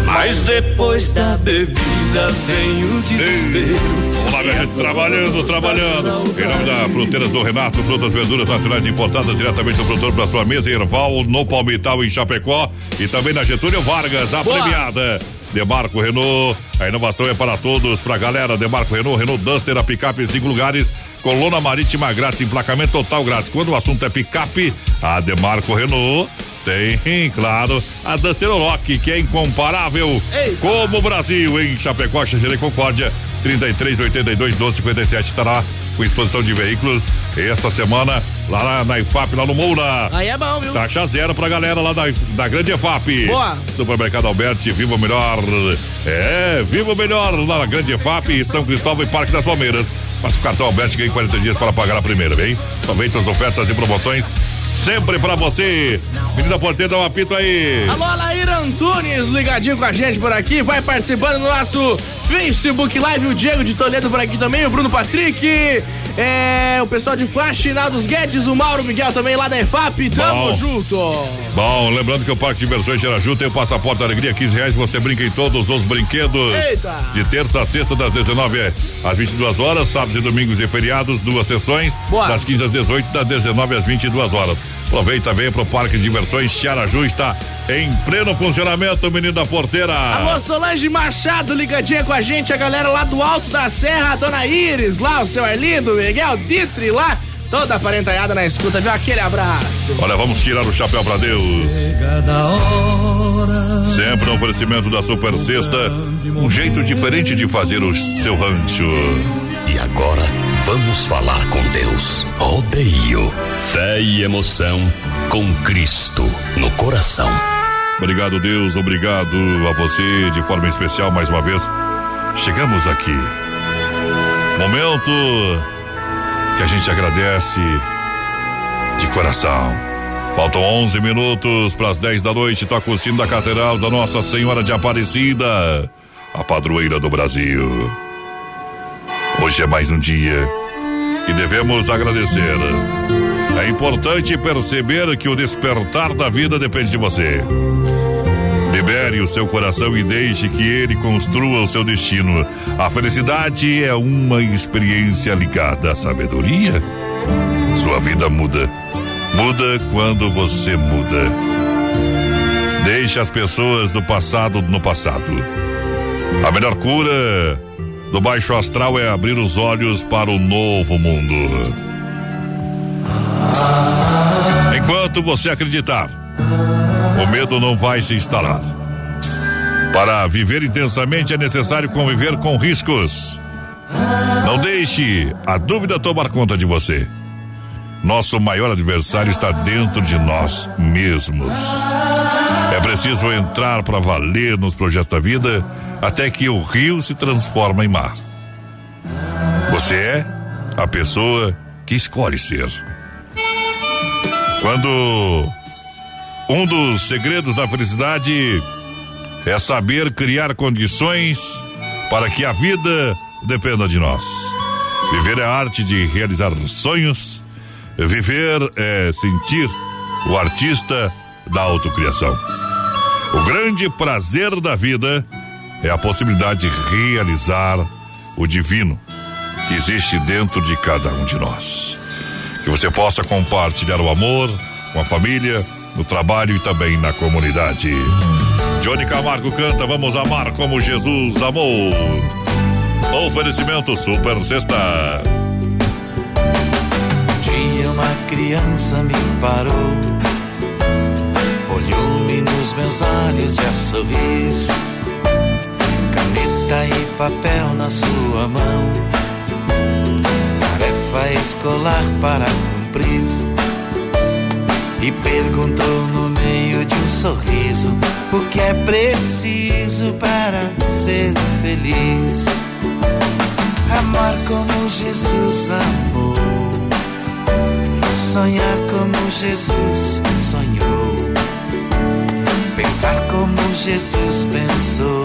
Mas depois da bebida vem o desespero. Vamos lá, minha gente, trabalhando, trabalhando. Em nome da Fruteiras do Renato, frutas, verduras nacionais importadas diretamente do produtor para sua mesa, Erval, no Palmital, em Chapecó e também na Getúlio Vargas, a Boa. premiada. Demarco Renault, a inovação é para todos, pra galera. Demarco Renault, Renault Duster, a picape em cinco lugares, coluna marítima grátis, emplacamento total grátis. Quando o assunto é picape, a Demarco Renault tem, claro, a Duster Rock, que é incomparável como o Brasil, em Chapecó, Xanxerê Concórdia, 33 82 12 57 estará com exposição de veículos esta semana lá na, na IFAP, lá no Moura. Aí é bom, viu? Taxa zero pra galera lá da, da grande EFAP. Boa. Supermercado Alberti, Viva o Melhor. É, Viva o Melhor lá na grande EFAP, São Cristóvão e Parque das Palmeiras. Passa o cartão Alberti ganha 40 dias para pagar a primeira, bem? Aproveite as ofertas e promoções sempre pra você. Menina Porteira, dá um apito aí. Alô, Alair Antunes, ligadinho com a gente por aqui, vai participando do nosso Facebook Live, o Diego de Toledo por aqui também, o Bruno Patrick, é, o pessoal de Flash, Naldos Guedes, o Mauro Miguel também lá da EFAP, tamo Bom. junto. Bom, lembrando que o Parque de Diversões Geraju tem o passaporte da alegria, 15 reais, você brinca em todos os brinquedos. Eita! De terça a sexta, das 19 às 22 horas, sábados e domingos e feriados, duas sessões, Boa. das 15 às 18, das 19 às 22 horas. Aproveita, vem pro Parque de Diversões Tiaraju, está em pleno funcionamento, menino da porteira. Alô, Solange Machado, ligadinha com a gente, a galera lá do Alto da Serra, a Dona Iris, lá, o seu Arlindo, Miguel, Ditri lá, toda a na escuta, viu? Aquele abraço. Olha, vamos tirar o chapéu pra Deus. Sempre no oferecimento da Super Sexta, um jeito diferente de fazer o seu rancho. E agora, vamos falar com Deus. Rodeio. Fé e emoção com Cristo no coração. Obrigado, Deus, obrigado a você de forma especial mais uma vez. Chegamos aqui. Momento que a gente agradece de coração. Faltam 11 minutos para as 10 da noite. Toca o sino da Catedral da Nossa Senhora de Aparecida, a padroeira do Brasil. Hoje é mais um dia que devemos agradecer. É importante perceber que o despertar da vida depende de você. Libere o seu coração e deixe que ele construa o seu destino. A felicidade é uma experiência ligada à sabedoria. Sua vida muda. Muda quando você muda. Deixe as pessoas do passado no passado. A melhor cura do baixo astral é abrir os olhos para o novo mundo. Enquanto você acreditar, o medo não vai se instalar. Para viver intensamente é necessário conviver com riscos. Não deixe a dúvida tomar conta de você. Nosso maior adversário está dentro de nós mesmos. É preciso entrar para valer nos projetos da vida até que o rio se transforma em mar. Você é a pessoa que escolhe ser. Quando um dos segredos da felicidade é saber criar condições para que a vida dependa de nós. Viver é a arte de realizar sonhos. Viver é sentir o artista da autocriação. O grande prazer da vida é a possibilidade de realizar o divino que existe dentro de cada um de nós. Que você possa compartilhar o amor com a família, no trabalho e também na comunidade. Johnny Camargo canta Vamos Amar como Jesus amou. Oferecimento Super Sexta. Um dia uma criança me parou, olhou-me nos meus olhos e a sorrir, caneta e papel na sua mão, tarefa escolar para cumprir, e perguntou no meio de um sorriso o que é preciso para ser feliz. Amar como Jesus amou, sonhar como Jesus sonhou, pensar como Jesus pensou,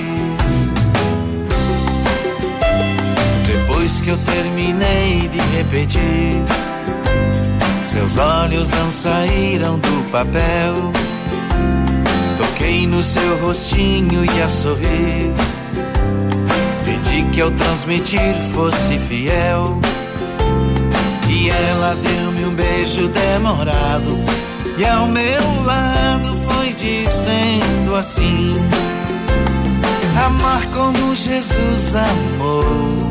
Que eu terminei de repetir, seus olhos não saíram do papel. Toquei no seu rostinho e a sorrir. Pedi que ao transmitir fosse fiel. E ela deu-me um beijo demorado. E ao meu lado foi dizendo assim: Amar como Jesus amou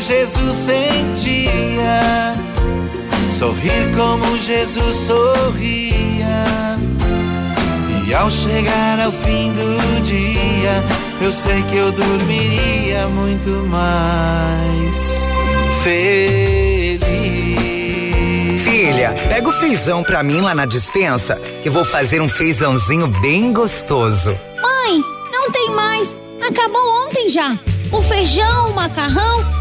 Que Jesus sentia, sorrir como Jesus sorria. E ao chegar ao fim do dia, eu sei que eu dormiria muito mais feliz. Filha, pega o feijão pra mim lá na dispensa, que eu vou fazer um feijãozinho bem gostoso. Mãe, não tem mais. Acabou ontem já. O feijão, o macarrão,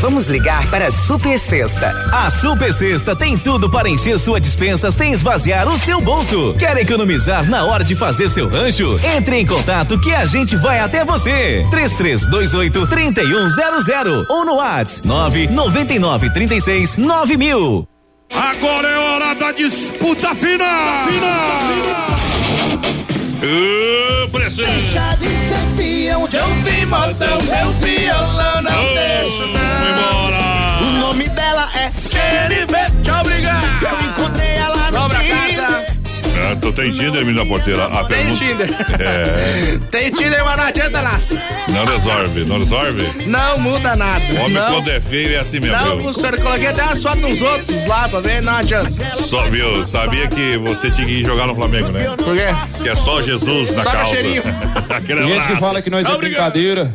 Vamos ligar para a Super Sexta. A Super Sexta tem tudo para encher sua dispensa sem esvaziar o seu bolso. Quer economizar na hora de fazer seu rancho? Entre em contato que a gente vai até você. 3328 3100 ou no WhatsApp 999 36 9000. Agora é hora da disputa final. Ô, pressão. Deixa de ser peão, de ouvir modão, meu violão não Ô, deixa não. embora. O nome dela é Jennifer, tchau, obrigado. Eu encontrei Ah, tu tem Tinder, menina porteira? A Tem pergunta- Tinder. É, Tem Tinder, mas não adianta lá. não resolve, não resolve. Não muda nada. Homem não, quando é feio é assim mesmo. não funciona. Coloquei até as fotos dos outros lá pra ver, não adianta. Só, viu? Sabia que você tinha que ir jogar no Flamengo, né? Por quê? Que é só Jesus na Só causa. cheirinho. Aquele Tem gente que fala que nós é Obrigado. brincadeira.